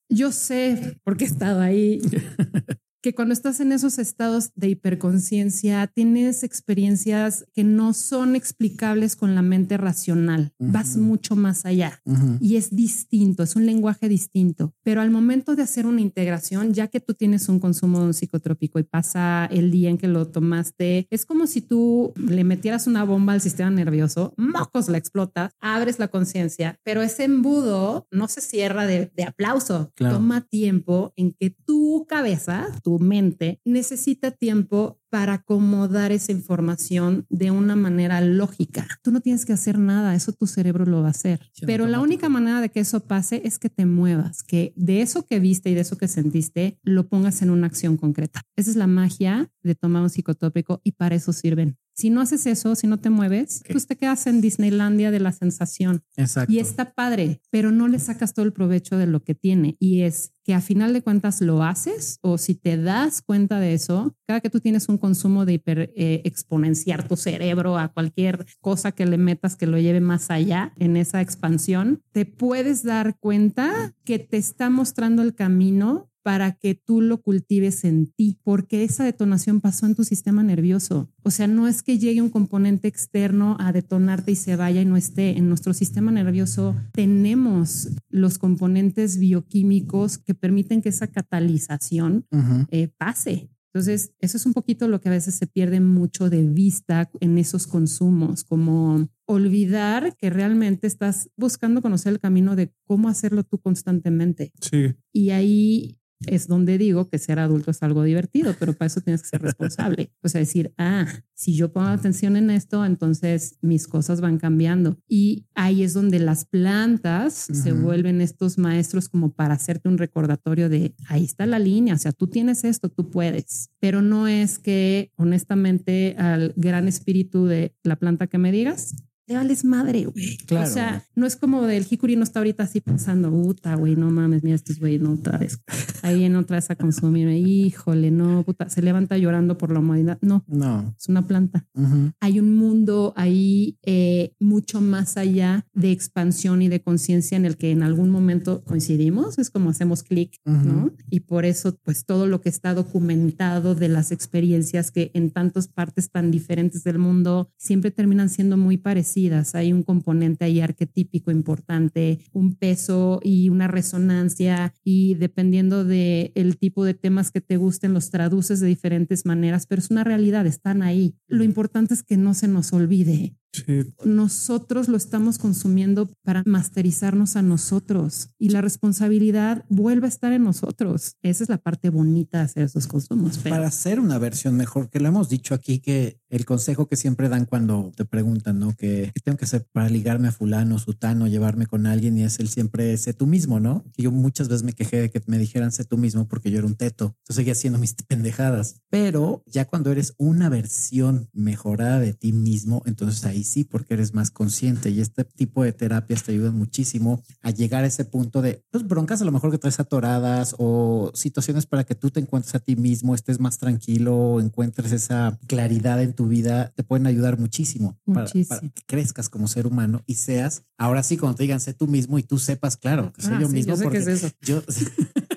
Yo sé, porque he estado ahí, [LAUGHS] que cuando estás en esos estados de hiperconciencia tienes experiencias que no son explicables con la mente racional. Vas Ujú. mucho más allá Ujú. y es distinto, es un lenguaje distinto. Pero al momento de hacer una integración, ya que tú tienes un consumo de un psicotrópico y pasa el día en que lo tomaste, es como si tú le metieras una bomba al sistema nervioso, mocos la explotas, abres la conciencia, pero ese embudo no se cierra de, de aplauso. Claro. Toma tiempo en que tu cabeza, tu mente, necesita tiempo para acomodar esa información de una manera lógica. Tú no tienes que hacer nada, eso tu cerebro lo va a hacer. Sí, Pero la única manera de que eso pase es que te muevas, que de eso que viste y de eso que sentiste lo pongas en una acción concreta. Esa es la magia de tomar un psicotópico y para eso sirven. Si no haces eso, si no te mueves, pues te quedas en Disneylandia de la sensación. Exacto. Y está padre, pero no le sacas todo el provecho de lo que tiene. Y es que a final de cuentas lo haces o si te das cuenta de eso, cada que tú tienes un consumo de hiper eh, exponenciar tu cerebro a cualquier cosa que le metas que lo lleve más allá en esa expansión, te puedes dar cuenta que te está mostrando el camino para que tú lo cultives en ti, porque esa detonación pasó en tu sistema nervioso. O sea, no es que llegue un componente externo a detonarte y se vaya y no esté. En nuestro sistema nervioso tenemos los componentes bioquímicos que permiten que esa catalización eh, pase. Entonces, eso es un poquito lo que a veces se pierde mucho de vista en esos consumos, como olvidar que realmente estás buscando conocer el camino de cómo hacerlo tú constantemente. Sí. Y ahí es donde digo que ser adulto es algo divertido, pero para eso tienes que ser responsable. O sea, decir, ah, si yo pongo atención en esto, entonces mis cosas van cambiando. Y ahí es donde las plantas se vuelven estos maestros como para hacerte un recordatorio de, ahí está la línea, o sea, tú tienes esto, tú puedes. Pero no es que, honestamente, al gran espíritu de la planta que me digas, te vales madre, güey. Claro. O sea, no es como del Hikuri no está ahorita así pensando, puta, güey, no mames, mira estos güey, no otra vez. [LAUGHS] Ahí en otra vez a consumirme, híjole, no, puta, se levanta llorando por la humanidad. No, No. es una planta. Hay un mundo ahí eh, mucho más allá de expansión y de conciencia en el que en algún momento coincidimos, es como hacemos clic, ¿no? Y por eso, pues todo lo que está documentado de las experiencias que en tantas partes tan diferentes del mundo siempre terminan siendo muy parecidas. Hay un componente ahí arquetípico importante, un peso y una resonancia y dependiendo de el tipo de temas que te gusten, los traduces de diferentes maneras, pero es una realidad, están ahí. Lo importante es que no se nos olvide Sí, nosotros lo estamos consumiendo para masterizarnos a nosotros y la responsabilidad vuelve a estar en nosotros. Esa es la parte bonita de hacer esos consumos. Pero Para hacer una versión mejor, que lo hemos dicho aquí, que el consejo que siempre dan cuando te preguntan, ¿no? Que, ¿qué tengo que hacer para ligarme a fulano, sutano, llevarme con alguien y es el siempre sé tú mismo, ¿no? Y yo muchas veces me quejé de que me dijeran sé tú mismo porque yo era un teto. Entonces seguía haciendo mis [LAUGHS] pendejadas. Pero ya cuando eres una versión mejorada de ti mismo, entonces ahí sí, porque eres más consciente y este tipo de terapias te ayudan muchísimo a llegar a ese punto de pues, broncas a lo mejor que traes atoradas o situaciones para que tú te encuentres a ti mismo, estés más tranquilo, encuentres esa claridad en tu vida, te pueden ayudar muchísimo, para- Muchísimo. Para, que crezcas como ser humano y seas, ahora sí, cuando te digan sé tú mismo y tú sepas, claro, que soy Ah, yo sí, mismo. yo sé que porque es eso. Yo- [LAUGHS]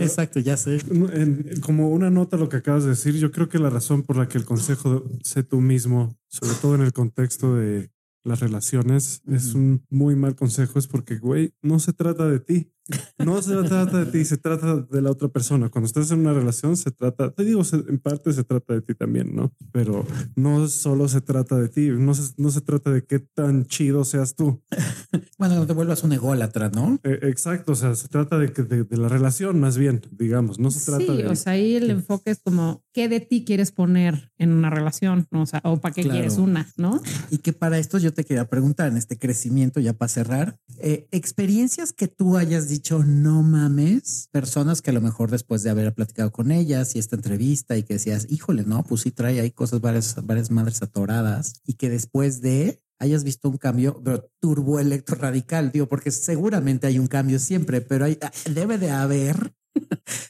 exacto, ya sé. En- como una nota lo que acabas de decir, yo creo que la razón por la que el consejo de sé tú mismo, sobre todo en el contexto de las relaciones, es un muy mal consejo, es porque, güey, no se trata de ti. No se trata de ti, se trata de la otra persona. Cuando estás en una relación, se trata, te digo, en parte se trata de ti también, ¿no? Pero no solo se trata de ti, no se, no se trata de qué tan chido seas tú. [LAUGHS] Bueno, no te vuelvas un ególatra, ¿no? Eh, exacto, o sea, se trata de, que- de, de la relación más bien, digamos, no se trata Sí, de... o sea, ahí el enfoque es como qué de ti quieres poner en una relación, ¿no? o sea, o para qué Claro. quieres una, ¿no? Y que para esto yo te quería preguntar en este crecimiento, ya para cerrar, eh, experiencias que tú hayas dicho, no mames, personas que a lo mejor después de haber platicado con ellas y esta entrevista y que decías, híjole, no, pues sí trae ahí cosas, varias, varias madres atoradas y que después de hayas visto un cambio, pero turbo electro radical, digo, porque seguramente hay un cambio siempre, pero hay, debe de haber,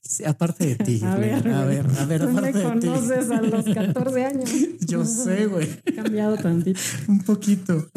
sí, aparte de ti, [LAUGHS] A ver, a ver, a ver, Tú me aparte de ti. conoces a los 14 años. [LAUGHS] Yo sé, güey, He cambiado tantito. un poquito.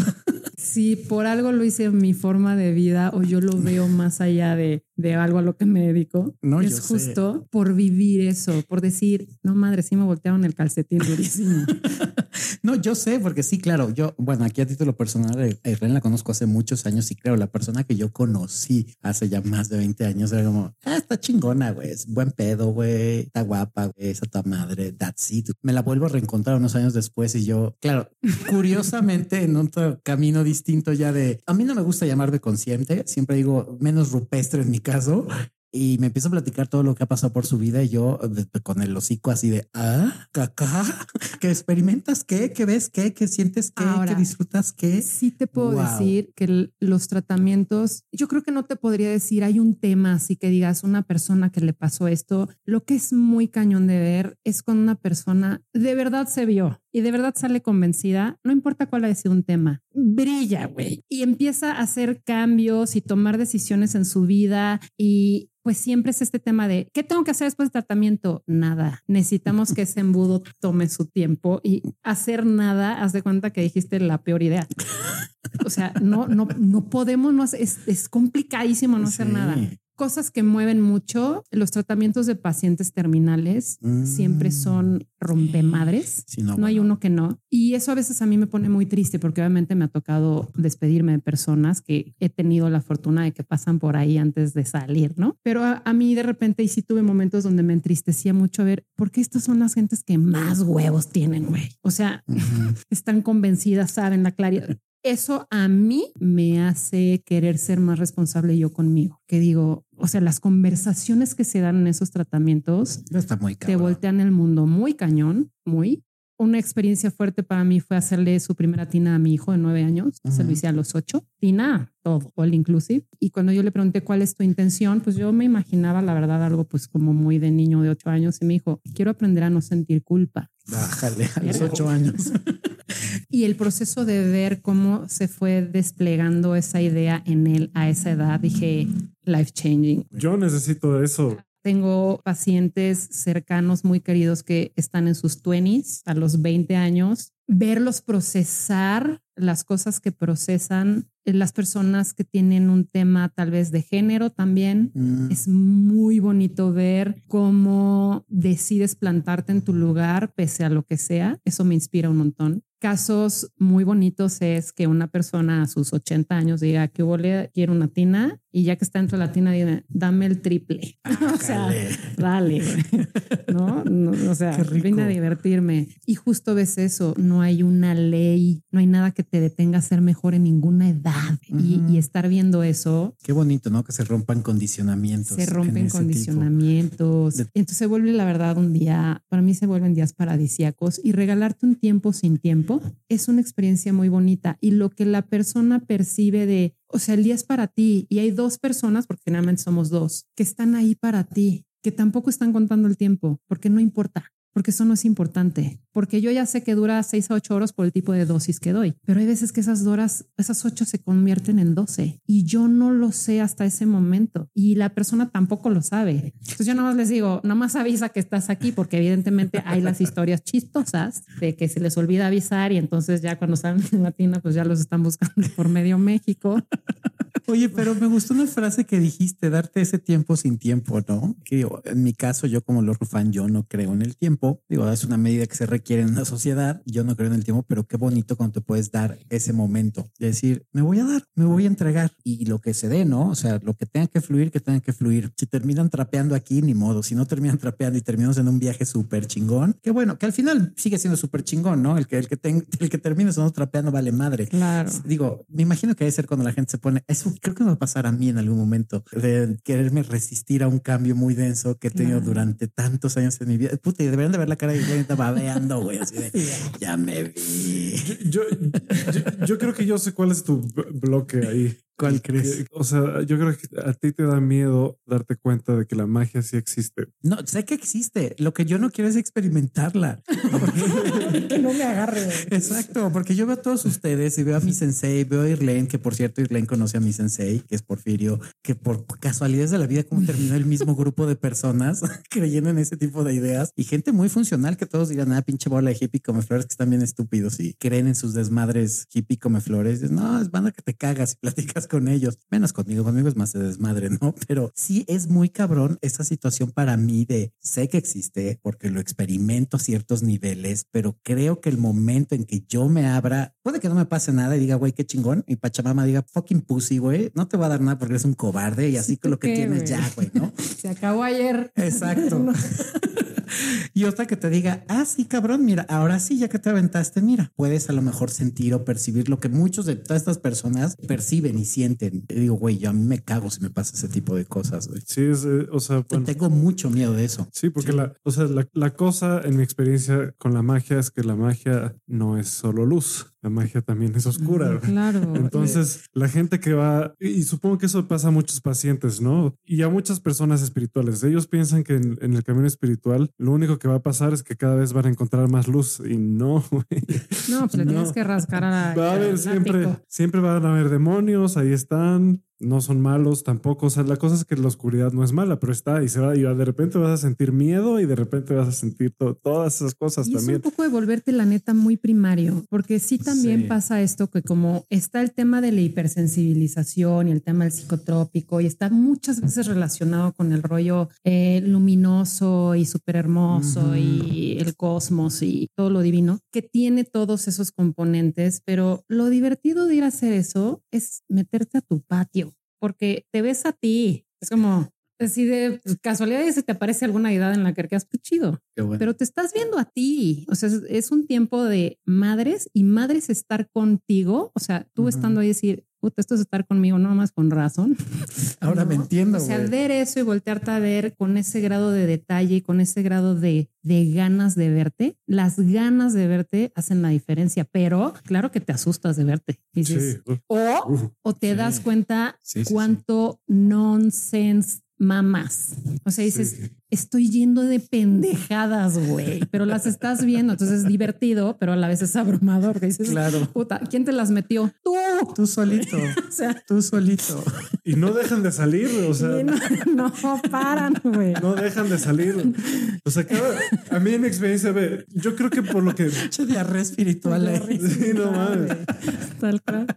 Si por algo lo hice en mi forma de vida o yo lo veo más allá de, de algo a lo que me dedico, No, es sé. justo por vivir eso, por decir, no madre, sí me voltearon el calcetín durísimo. [LAUGHS] [LAUGHS] No, yo sé, porque sí, claro, yo, bueno, aquí a título personal, a Irene la conozco hace muchos años y claro, la persona que yo conocí hace ya más de 20 años era como, ah, está chingona, güey, es buen pedo, güey, está guapa, güey, esa ta madre, that's it. Me la vuelvo a reencontrar unos años después y yo, claro, [LAUGHS] curiosamente en otro camino distinto ya de, a mí no me gusta llamarme consciente, siempre digo menos rupestre en mi caso, y me empieza a platicar todo lo que ha pasado por su vida y yo con el hocico así de ah, caca, [LAUGHS] que experimentas qué, que ves qué, que sientes qué, Ahora, que disfrutas qué. Sí te puedo Wow. decir que los tratamientos, yo creo que no te podría decir, hay un tema así que digas una persona que le pasó esto. Lo que es muy cañón de ver es cuando una persona de verdad se vio. Y de verdad sale convencida, no importa cuál haya sido un tema, brilla, güey, y empieza a hacer cambios y tomar decisiones en su vida y pues siempre es este tema de ¿qué tengo que hacer después del tratamiento? Nada. Necesitamos que ese embudo tome su tiempo y hacer nada, haz de cuenta que dijiste la peor idea. O sea, no, no, no podemos, no, es, es complicadísimo no hacer nada cosas que mueven mucho, los tratamientos de pacientes terminales siempre mm. son rompemadres. no, hay uno que no. Y eso a veces a mí me pone muy triste porque obviamente me ha tocado despedirme de personas que he tenido la fortuna de que pasan por ahí antes de salir, ¿no? Pero a, mí de repente y sí tuve momentos donde me entristecía mucho ver por qué estas son las gentes que más huevos tienen, güey. O sea, están convencidas, saben la claridad eso a mí me hace querer ser más responsable yo conmigo. Que digo, o sea, las conversaciones que se dan en esos tratamientos Está muy te voltean el mundo muy cañón, muy. Una experiencia fuerte para mí fue hacerle su primera tina a mi hijo de nueve años. Se lo hice a los ocho. Tina, todo, all inclusive. Y cuando yo le pregunté cuál es tu intención, pues yo me imaginaba, la verdad, algo pues como muy de niño de ocho años. Y me dijo, quiero aprender a no sentir culpa. Bájale a los ocho años. [LAUGHS] y el proceso de ver cómo se fue desplegando esa idea en él a esa edad, dije, life changing. Yo necesito eso. Tengo pacientes cercanos muy queridos que están en sus 20s, a los 20 años, verlos procesar las cosas que procesan las personas que tienen un tema tal vez de género también. Mm. Es muy bonito ver cómo decides plantarte en tu lugar pese a lo que sea. Eso me inspira un montón casos muy bonitos es que una persona a sus 80 años diga que vole, quiero una tina y ya que está dentro de la tina, diga, dame el triple. [LAUGHS] o sea, dale. ¿No? o sea, vine a divertirme. Y justo ves eso, no hay una ley, no hay nada que te detenga a ser mejor en ninguna edad. y, estar viendo eso. Qué bonito, ¿no? Que se rompan condicionamientos. Se rompen condicionamientos. Entonces se vuelve, la verdad, un día, para mí se vuelven días paradisíacos y regalarte un tiempo sin tiempo es una experiencia muy bonita. Y lo que la persona percibe de, o sea, el día es para ti y hay dos personas, porque finalmente somos dos, que están ahí para ti, que tampoco están contando el tiempo, porque no importa porque eso no es importante, porque yo ya sé que dura 6 a 8 horas por el tipo de dosis que doy, pero hay veces que esas horas, esas 8 se convierten en 12 y yo no lo sé hasta ese momento y la persona tampoco lo sabe. Entonces yo nada más les digo, nada más avisa que estás aquí porque evidentemente hay las historias chistosas de que se les olvida avisar y entonces ya cuando salen en Latina pues ya los están buscando por medio México. Oye, pero me gustó una frase que dijiste, darte ese tiempo sin tiempo, ¿no? Que en mi caso, yo como lo rufan, yo no creo en el tiempo. Digo, es una medida que se requiere en una sociedad. Yo no creo en el tiempo, pero qué bonito cuando te puedes dar ese momento de decir, me voy a dar, me voy a entregar y lo que se dé, ¿no? O sea, lo que tenga que fluir, que tenga que fluir. Si terminan trapeando aquí, ni modo. Si no terminan [LAUGHS] trapeando y terminamos en un viaje súper chingón, qué bueno, que al final sigue siendo súper chingón, ¿no? El que, el que, [LAUGHS] el que termine sonando trapeando vale madre. Claro. Digo, me imagino que debe ser cuando la gente se pone, eso creo que me va a pasar a mí en algún momento de quererme resistir a un cambio muy denso que he tenido durante tantos años en mi vida. Puta, y deberían de ver la cara de Juanita babeando, güey, así de [LAUGHS] ya me vi. Yo, yo, yo, creo que yo sé cuál es tu bloque ahí. ¿Cuál crees? o sea, yo creo que a ti te da miedo darte cuenta de que la magia sí existe. No, sé que existe. Lo que yo no quiero es experimentarla. [LAUGHS] que no me agarre. Exacto, porque yo veo a todos ustedes y veo a mi sensei, veo a Irlene, que por cierto Irlene conoce a mi sensei, que es Porfirio, que por casualidades de la vida como terminó el mismo grupo de personas [LAUGHS] creyendo en ese tipo de ideas y gente muy funcional que todos digan, ah, pinche bola de hippie come flores que están bien estúpidos y creen en sus desmadres hippie come flores. No, es banda que te cagas y platicas con ellos, menos conmigo, conmigo es más de desmadre, ¿no? [LAUGHS] Pero sí es muy cabrón esta situación para mí de sé que existe porque lo experimento a ciertos niveles, pero creo que el momento en que yo me abra, puede que no me pase nada y diga, güey, qué chingón, y Pachamama diga, fucking pussy, güey, no te va a dar nada porque eres un cobarde y así con lo que tienes ya, güey, ¿no? [LAUGHS] Se acabó ayer. Exacto. [LAUGHS] [LAUGHS] y otra que te diga, ah, sí, cabrón, mira, ahora sí, ya que te aventaste, mira, puedes a lo mejor sentir o percibir lo que muchos de todas estas personas perciben y sienten. Y digo, güey, yo a mí me cago si me pasa ese tipo de cosas. Güey. Sí, es, eh, o sea, tengo mucho miedo de eso. Sí, porque la, o sea, la, la cosa en mi experiencia con la magia es que la magia no es solo luz la magia también es oscura. Claro. [LAUGHS] Entonces, la gente que va, y supongo que eso pasa a muchos pacientes, ¿no? Y a muchas personas espirituales. Ellos piensan que en, en el camino espiritual lo único que va a pasar es que cada vez van a encontrar más luz y no, [LAUGHS] güey. No, pues le No. tienes que rascar a la. Va a haber siempre, siempre van a haber demonios, ahí están, no son malos tampoco. O sea, la cosa es que la oscuridad no es mala, pero está y se va y de repente vas a sentir miedo y de repente vas a sentir to- todas esas cosas Y es también. un poco de volverte la neta muy primario, porque sí también Sí. pasa esto que como está el tema de la hipersensibilización y el tema del psicotrópico y está muchas veces relacionado con el rollo eh, luminoso y súper hermoso y el cosmos y todo lo divino, que tiene todos esos componentes, pero lo divertido de ir a hacer eso es meterte a tu patio, porque te ves a ti, es como... Así de pues, casualidad se te aparece alguna edad en la que quedas, qué chido. Bueno. Pero te estás viendo a ti. O sea, es, es un tiempo de madres y madres estar contigo. O sea, tú Ujú. estando ahí decir, puta, esto es estar conmigo, no más con razón. Ahora me entiendo. O sea, güey. ver eso y voltearte a ver con ese grado de detalle y con ese grado de, de ganas de verte, las ganas de verte hacen la diferencia, pero claro que te asustas de verte. Y dices, Sí. O, o te Sí. das cuenta Sí, cuánto nonsense mamas. O sea, dices. Estoy yendo de pendejadas, güey, pero las estás viendo. Entonces es divertido, pero a la vez es abrumador. Que dices, Claro. puta, ¿quién te las metió? Tú. Tú solito. [LAUGHS] O sea, Tú solito. Y no dejan de salir, o sea, no, no paran, güey. no dejan de salir. O sea, cada- a mí en mi experiencia, ve, yo creo que por lo que Che diarrea espiritual. ahí. Sí, no mames. Tal cual.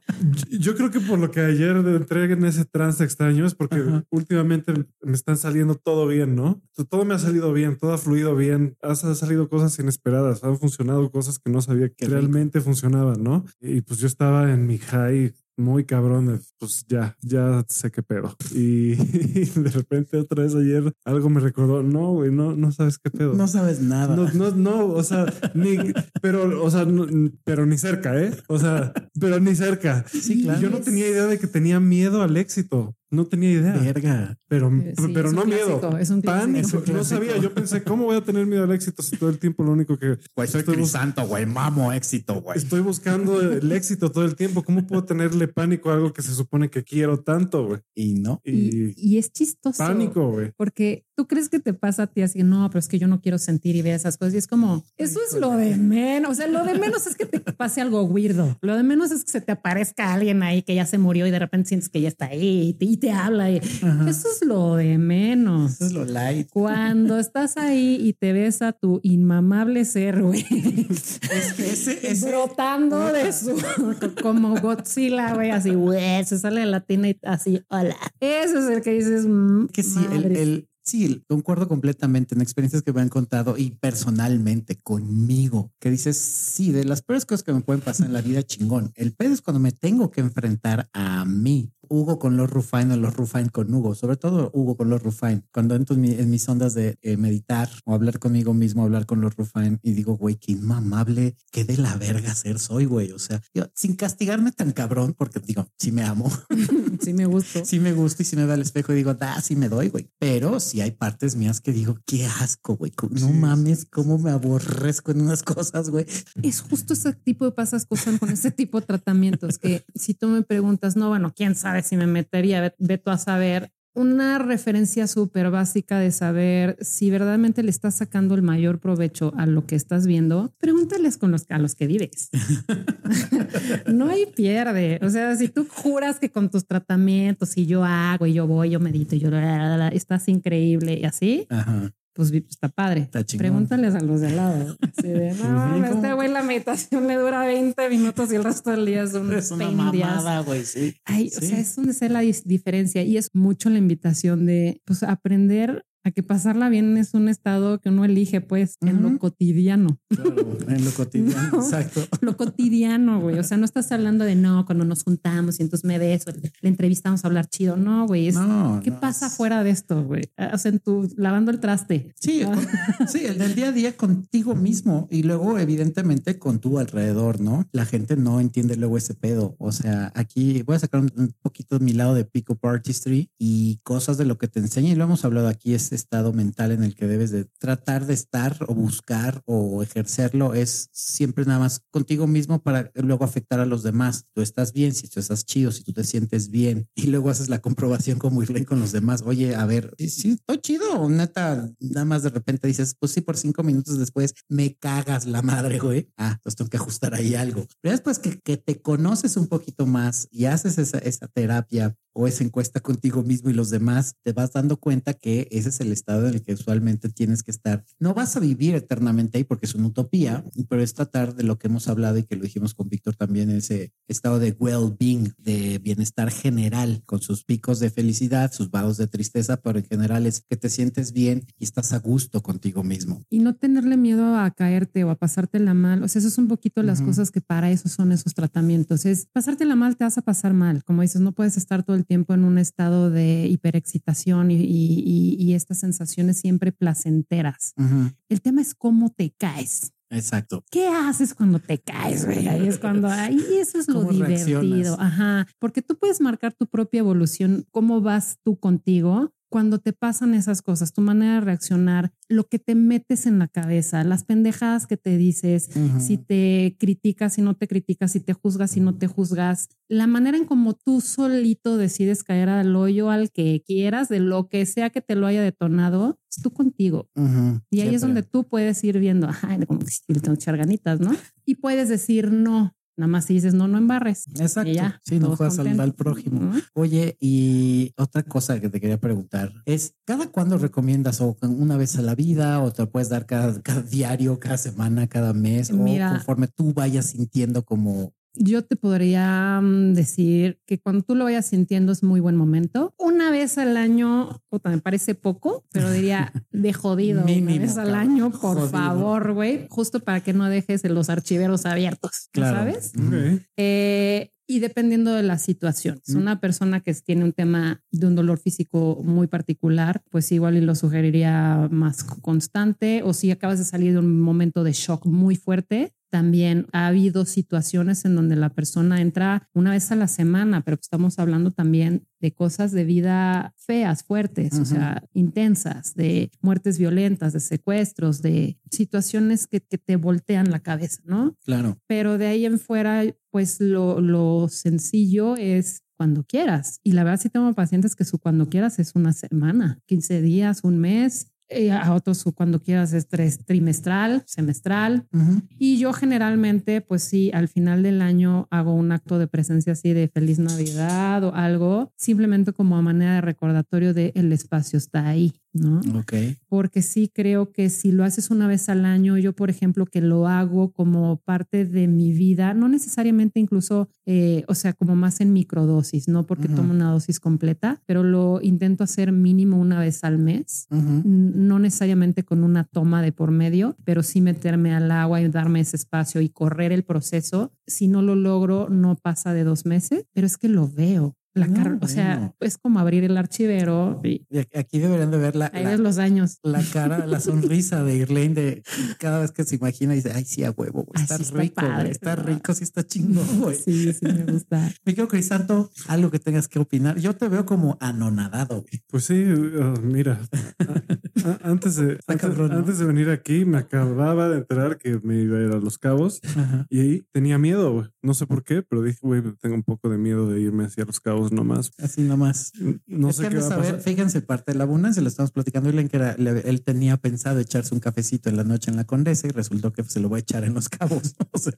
Yo creo que por lo que ayer entré en ese trance extraño es porque Ajá. últimamente me están saliendo todo bien, ¿no? Todo me ha salido bien, todo ha fluido bien, ha ha salido cosas inesperadas, han funcionado cosas que no sabía que Qué rico. realmente funcionaban, ¿no? Y pues yo estaba en mi high muy cabrón, pues ya, ya sé qué pedo. Y, [LAUGHS] de repente otra vez ayer algo me recordó, no, güey, no, no sabes qué pedo. No sabes nada. No, no, no, o sea, ni, pero, o sea, no- pero ni cerca, ¿eh? O sea, pero ni cerca. Sí, claro. Yo no tenía idea de que tenía miedo al éxito. No tenía idea. Verga. Pero, Eh, sí, pero no miedo. es un clásico. Pánico. No sabía. Yo pensé, ¿cómo voy a tener miedo al éxito si todo el tiempo lo único que Güey, soy crisanto, güey. Mamo éxito, güey. estoy buscando el éxito todo el tiempo? ¿Cómo puedo tenerle pánico a algo que se supone que quiero tanto, güey? Y no. Y, Y, y es chistoso. pánico, güey. Porque tú crees que te pasa a ti así, no, pero es que yo no quiero sentir y ver esas cosas. Y es como, eso es lo de menos. O sea, lo de menos es que te pase algo weirdo. Lo de menos es que se te aparezca alguien ahí que ya se murió y de repente sientes que ya está ahí y y te habla. Y. Eso es lo de menos. Eso es lo light. Cuando [LAUGHS] estás ahí y te ves a tu inmamable ser, güey, Es que ese, ese, brotando de su, como Godzilla, güey, así, güey, se sale de la tina y así, hola. Ese es el que dices, mm, que sí, el, el- sí, concuerdo completamente en experiencias que me han contado y personalmente conmigo, que dices, sí, de las peores cosas que me pueden pasar en la vida, chingón. El pedo es cuando me tengo que enfrentar a mí. Hugo con los Rufine o los Rufine con Hugo, sobre todo Hugo con los Rufine. Cuando entro en, mi- en mis ondas de eh, meditar o hablar conmigo mismo, hablar con los Rufine y digo, güey, qué inmamable, qué de la verga ser soy, güey. O sea, yo, sin castigarme tan cabrón, porque digo, sí me amo, [LAUGHS] sí me gustó. sí me gusta y sí me da el espejo y digo, da, sí me doy, güey. Pero sí hay partes mías que digo, qué asco, güey. No Sí. mames, cómo me aborrezco en unas [LAUGHS] cosas, güey. Es justo ese tipo de pasas cosas con ese tipo de tratamientos que si tú me preguntas, no, bueno, quién sabe si me metería, ve, ve tú a saber. Una referencia súper básica de saber si verdaderamente le estás sacando el mayor provecho a lo que estás viendo, pregúntales con los, a los que vives. [LAUGHS] no hay pierde. O sea, si tú juras que con tus tratamientos y yo hago y yo voy, yo medito y yo estás increíble y así, Ajá. Pues vi- está padre. Está. Pregúntales a los de al lado. Así de, [LAUGHS] no, este güey la meditación le dura 20 minutos y el resto del día es un Es una mamada, güey. Sí. Ay, o Sí. sea, es donde está la diferencia y es mucho la invitación de pues aprender a que pasarla bien es un estado que uno elige pues en lo cotidiano. Claro, en lo cotidiano. [LAUGHS] No. Exacto. Lo cotidiano, güey. O sea, no estás hablando de no, cuando nos juntamos y entonces me beso, la entrevistamos a hablar chido. No, güey. Es, No, ¿Qué no, pasa es- fuera de esto, güey? O sea, en tu lavando el traste. Sí, Ah. con- sí, el del día a día contigo mismo y luego evidentemente con tu alrededor, ¿no? La gente no entiende luego ese pedo. O sea, aquí voy a sacar un, un poquito de mi lado de Pico Artistry y cosas de lo que te enseña y lo hemos hablado aquí es estado mental en el que debes de tratar de estar o buscar o ejercerlo es siempre nada más contigo mismo para luego afectar a los demás. Tú estás bien, si tú estás chido, si tú te sientes bien y luego haces la comprobación como Irley con los demás. Oye, a ver, si estoy chido o neta, nada más de repente dices, pues sí, por cinco minutos después me cagas la madre, güey. Ah, entonces tengo que ajustar ahí algo. Pero después que, que te conoces un poquito más y haces esa, esa terapia o esa encuesta contigo mismo y los demás, te vas dando cuenta que ese es el estado en el que usualmente tienes que estar. No vas a vivir eternamente ahí porque es una utopía, pero es tratar de lo que hemos hablado y que lo dijimos con Víctor también, ese estado de well-being, de bienestar general, con sus picos de felicidad, sus vados de tristeza, pero en general es que te sientes bien y estás a gusto contigo mismo. Y no tenerle miedo a caerte o a pasártela mal. O sea, eso es un poquito las Ujú. cosas que para eso son esos tratamientos. Es pasártela mal, te vas a pasar mal. Como dices, no puedes estar todo el tiempo en un estado de hiperexcitación y, y- estas sensaciones siempre placenteras. El tema es cómo te caes. Exacto. ¿Qué haces cuando te caes, güey? Ahí es cuando, [LAUGHS] ahí eso es lo ¿Cómo divertido. reaccionas? Ajá. Porque tú puedes marcar tu propia evolución, cómo vas tú contigo cuando te pasan esas cosas, tu manera de reaccionar, lo que te metes en la cabeza, las pendejadas que te dices, si te criticas, si no te criticas, si te juzgas, si no te juzgas, la manera en cómo tú solito decides caer al hoyo al que quieras, de lo que sea que te lo haya detonado, es tú contigo. Y ahí es donde tú puedes ir viendo, ay, como que tengo ganitas, ¿no? Y puedes decir no. Nada más si dices no, no embarres. Exacto. Ya, sí, no juegas al, al prójimo. Oye, y otra cosa que te quería preguntar es, ¿cada cuándo recomiendas o una vez a la vida o te puedes dar cada, cada diario, cada semana, cada mes Mira. o conforme tú vayas sintiendo como... Yo te podría mm, decir que cuando tú lo vayas sintiendo es muy buen momento. Una vez al año, puta, me parece poco, pero diría [LAUGHS] de jodido. Mínimo, una vez al cabrón. año, por Jodido. favor, güey, justo para que no dejes los archiveros abiertos, ¿no Claro. ¿sabes? Ok. Eh, y dependiendo de la situación, si Mm. una persona que tiene un tema de un dolor físico muy particular, pues igual y lo sugeriría más constante o si acabas de salir de un momento de shock muy fuerte. También ha habido situaciones en donde la persona entra una vez a la semana, pero estamos hablando también de cosas de vida feas, fuertes, o sea, intensas, de muertes violentas, de secuestros, de situaciones que, que te voltean la cabeza, ¿no? Claro. pero de ahí en fuera, pues lo, lo sencillo es cuando quieras. Y la verdad sí tengo pacientes que su cuando quieras es una semana, 15 días, un mes. Eh, a otros cuando quieras es tres- trimestral, semestral. Ujú. Y yo generalmente, pues sí, al final del año hago un acto de presencia así de feliz Navidad o algo, simplemente como a manera de recordatorio de el espacio está ahí, ¿no? Ok. porque sí creo que si lo haces una vez al año, yo por ejemplo que lo hago como parte de mi vida, no necesariamente incluso, eh, o sea, como más en microdosis, no porque tomo una dosis completa, pero lo intento hacer mínimo una vez al mes. No necesariamente con una toma de por medio, pero sí meterme al agua y darme ese espacio y correr el proceso. Si no lo logro, no pasa de dos meses, pero es que lo veo. La No, car- O sea, es como abrir el archivero y Y aquí- deberían de ver la, ahí la- ves los años. la cara, la sonrisa de Irlene de cada vez que se imagina y dice, ay, sí, a huevo, güey, Ay, está sí, está rico, padre, está ¿no? rico, sí está chingón, güey. Sí, sí, me gusta. [LAUGHS] Mi querido Crisanto, algo que tengas que opinar. Yo te veo como anonadado, güey. Pues sí, uh, mira, antes de, Está antes, cabrón, ¿no? antes de venir aquí me acababa de enterar que me iba a ir a Los Cabos Ajá. y ahí tenía miedo, güey. No sé por qué, pero dije, güey, tengo un poco de miedo de irme hacia Los Cabos nomás. Así nomás. No es sé que qué va a saber, pasar. fíjense, parte de la abundancia, lo estamos platicando, Irlene, que era, le- él tenía pensado echarse un cafecito en la noche en la Condesa y resultó que se lo va a echar en los cabos. [LAUGHS] O sea,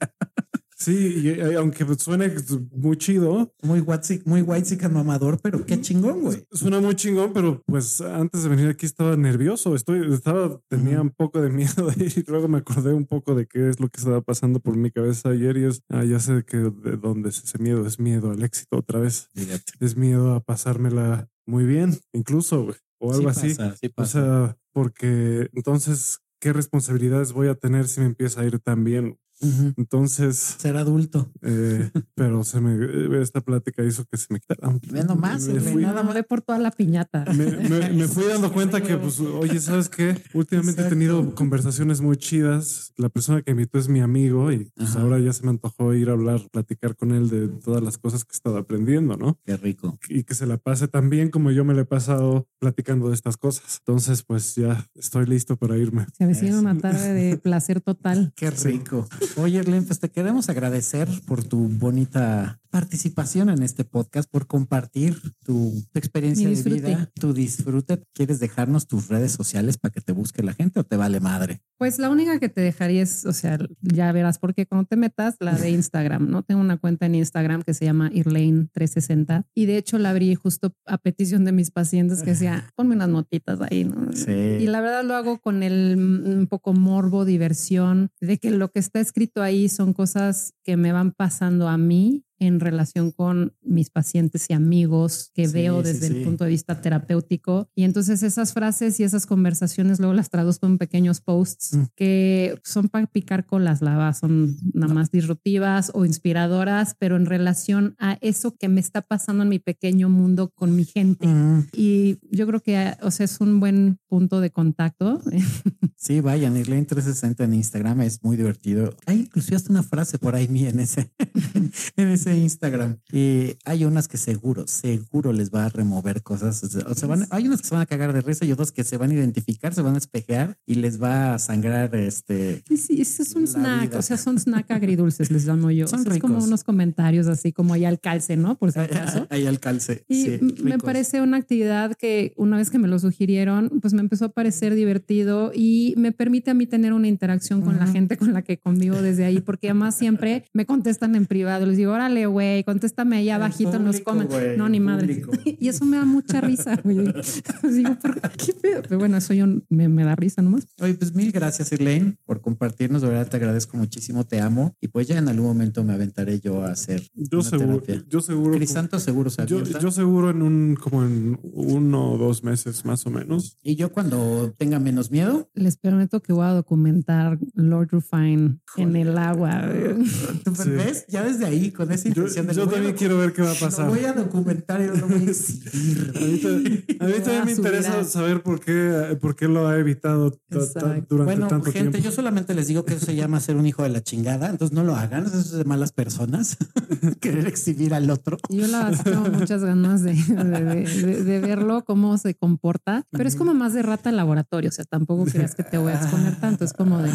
Sí, y, eh, aunque suene muy chido, muy white, muy white mamador, pero qué chingón, güey. suena muy chingón, pero pues antes de venir aquí estaba nervioso. Estoy, estaba, tenía un poco de [LAUGHS] miedo de ir y luego me acordé un poco de qué es lo que estaba pasando por mi cabeza ayer y es, ah, ya sé que de dónde es ese miedo, es miedo al éxito otra vez. Fíjate. es miedo a pasármela muy bien, incluso, güey, o algo Sí así. pasa, sí O pasa. sea, porque entonces, ¿qué responsabilidades voy a tener si me empieza a ir tan bien? Entonces, Ser adulto. eh, [LAUGHS] pero se me, eh, esta plática hizo que se me quitara. Ve nomás, Me güey, fui- nada más. Por toda la piñata. me, me- me [LAUGHS] fui dando cuenta que, pues, oye, ¿sabes qué? Últimamente he tenido conversaciones muy chidas. La persona que invitó es mi amigo y pues, Ajá. ahora ya se me antojó ir a hablar, platicar con él de todas las cosas que he estado aprendiendo, ¿no? Qué rico. Y que se la pase tan bien como yo me la he pasado platicando de estas cosas. Entonces, pues ya estoy listo para irme. Se avecina una tarde de placer total. [LAUGHS] Qué rico. Oye, Erlen, pues te queremos agradecer por tu bonita participación en este podcast, por compartir tu, tu experiencia de vida, tu disfrute. ¿Quieres dejarnos tus redes sociales para que te busque la gente o te vale madre? Pues la única que te dejaría es, o sea, ya verás por qué cuando te metas, la de Instagram, ¿no? Tengo una cuenta en Instagram que se llama Irlane360 y de hecho la abrí justo a petición de mis pacientes que decía, [LAUGHS] ponme unas notitas ahí, ¿no? Sí. Y la verdad lo hago con el mm, un poco morbo, diversión, de que lo que está escrito ahí son cosas que me van pasando a mí en relación con mis pacientes y amigos que Sí, veo sí, desde sí. el punto de vista terapéutico. Y entonces esas frases y esas conversaciones luego las traduzco en pequeños posts Mm. que son para picar con las lavas, son nada más disruptivas o inspiradoras, pero en relación a eso que me está pasando en mi pequeño mundo con mi gente. Mm, Y yo creo que, o sea, es un buen punto de contacto. [LAUGHS] Sí, vayan, Irlane 360 en Instagram es muy divertido. Hay inclusive hasta una frase por ahí en ese, [LAUGHS] en ese Instagram. Y hay unas que seguro, seguro les va a remover cosas. O sea, van, hay unas que se van a cagar de risa y otras que se van a identificar, se van a espejear y les va a sangrar este. Sí, ese es un La snack, vida. o sea, son snack agridulces, les llamo yo. [LAUGHS] Son O sea, es como unos comentarios así como ahí al calce, ¿no? Por si acaso. Ahí al calce. Y Sí, m- me ricos. parece una actividad que una vez que me lo sugirieron, pues me empezó a parecer divertido y me permite a mí tener una interacción con la Ujú. gente con la que convivo desde ahí, porque además siempre me contestan en privado. Les digo, órale, güey, contéstame ahí abajito en los comentarios. No, ni madre. [LAUGHS] Y eso me da mucha risa, güey. [LAUGHS] [LAUGHS] Digo, ¿por qué pedo? Pero bueno, eso yo me, me da risa nomás. Oye, pues mil gracias, Irlane, por compartirnos. De verdad te agradezco muchísimo, te amo. Y pues ya en algún momento me aventaré yo a hacer Yo una seguro, terapia. yo seguro. Crisanto seguro se Yo, seguro en un, como en uno o dos meses más o menos. Y yo cuando tenga menos miedo, Les prometo que voy a documentar Lord Rufine en el agua. ¿tú Sí. ves? Ya desde ahí, con Yo, de lo también quiero ver qué va a Lo pasar. voy a documentar y lo voy a [LAUGHS] exhibir. A mí, también me interesa a- saber por qué, por qué lo ha evitado durante Bueno, tanto gente, tiempo. yo solamente les digo que eso se llama ser un hijo de la chingada. Entonces no lo hagan. Eso es de malas personas. [LAUGHS] Querer exhibir al otro. Yo la tengo muchas ganas de, de- de- de verlo, cómo se comporta, pero es como más de rata laboratorio. O sea, tampoco creas que te voy a exponer tanto. Es como de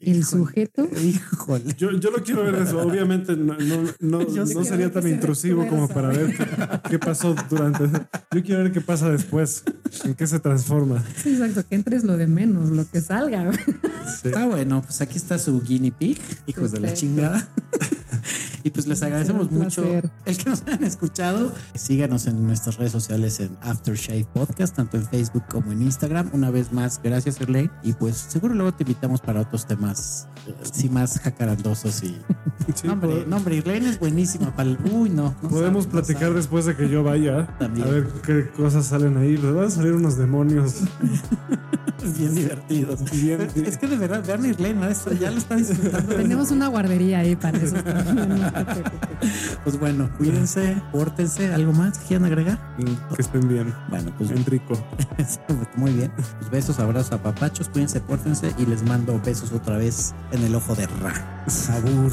el Híjole. sujeto. Híjole. Yo, yo lo quiero ver eso. Obviamente no, no, no, No sería tan se intrusivo como para ver qué, pasó durante. Yo quiero ver qué pasa después, en qué se transforma. Sí, exacto, que entres lo de menos, lo que salga. Está bueno, pues aquí está su guinea pig, hijos de la chingada. [LAUGHS] y pues les agradecemos mucho el que nos hayan escuchado. Síganos en nuestras redes sociales en Aftershave Podcast, tanto en Facebook como en Instagram. Una vez más, gracias, Erley. Y pues seguro luego te invitamos para otros temas, eh, sí, más jacarandosos y. [LAUGHS] Sí, no, hombre, pod- no, hombre, Irlene es buenísima para el. Uy, no. no Podemos sabe, platicar después de que yo vaya También. a ver qué cosas salen ahí. Les van a salir unos demonios. [LAUGHS] Bien divertidos. Bien- es que de verdad, vean a Irlene, ya lo está disfrutando. Tenemos una guardería ahí para eso. también. [LAUGHS] [LAUGHS] Pues bueno, cuídense, pórtense. ¿Algo más que quieran agregar? Que estén bien. Bueno, pues En rico. [LAUGHS] muy bien. Pues besos, abrazos a papachos, cuídense, pórtense y les mando besos otra vez en el ojo de Ra. Sabur.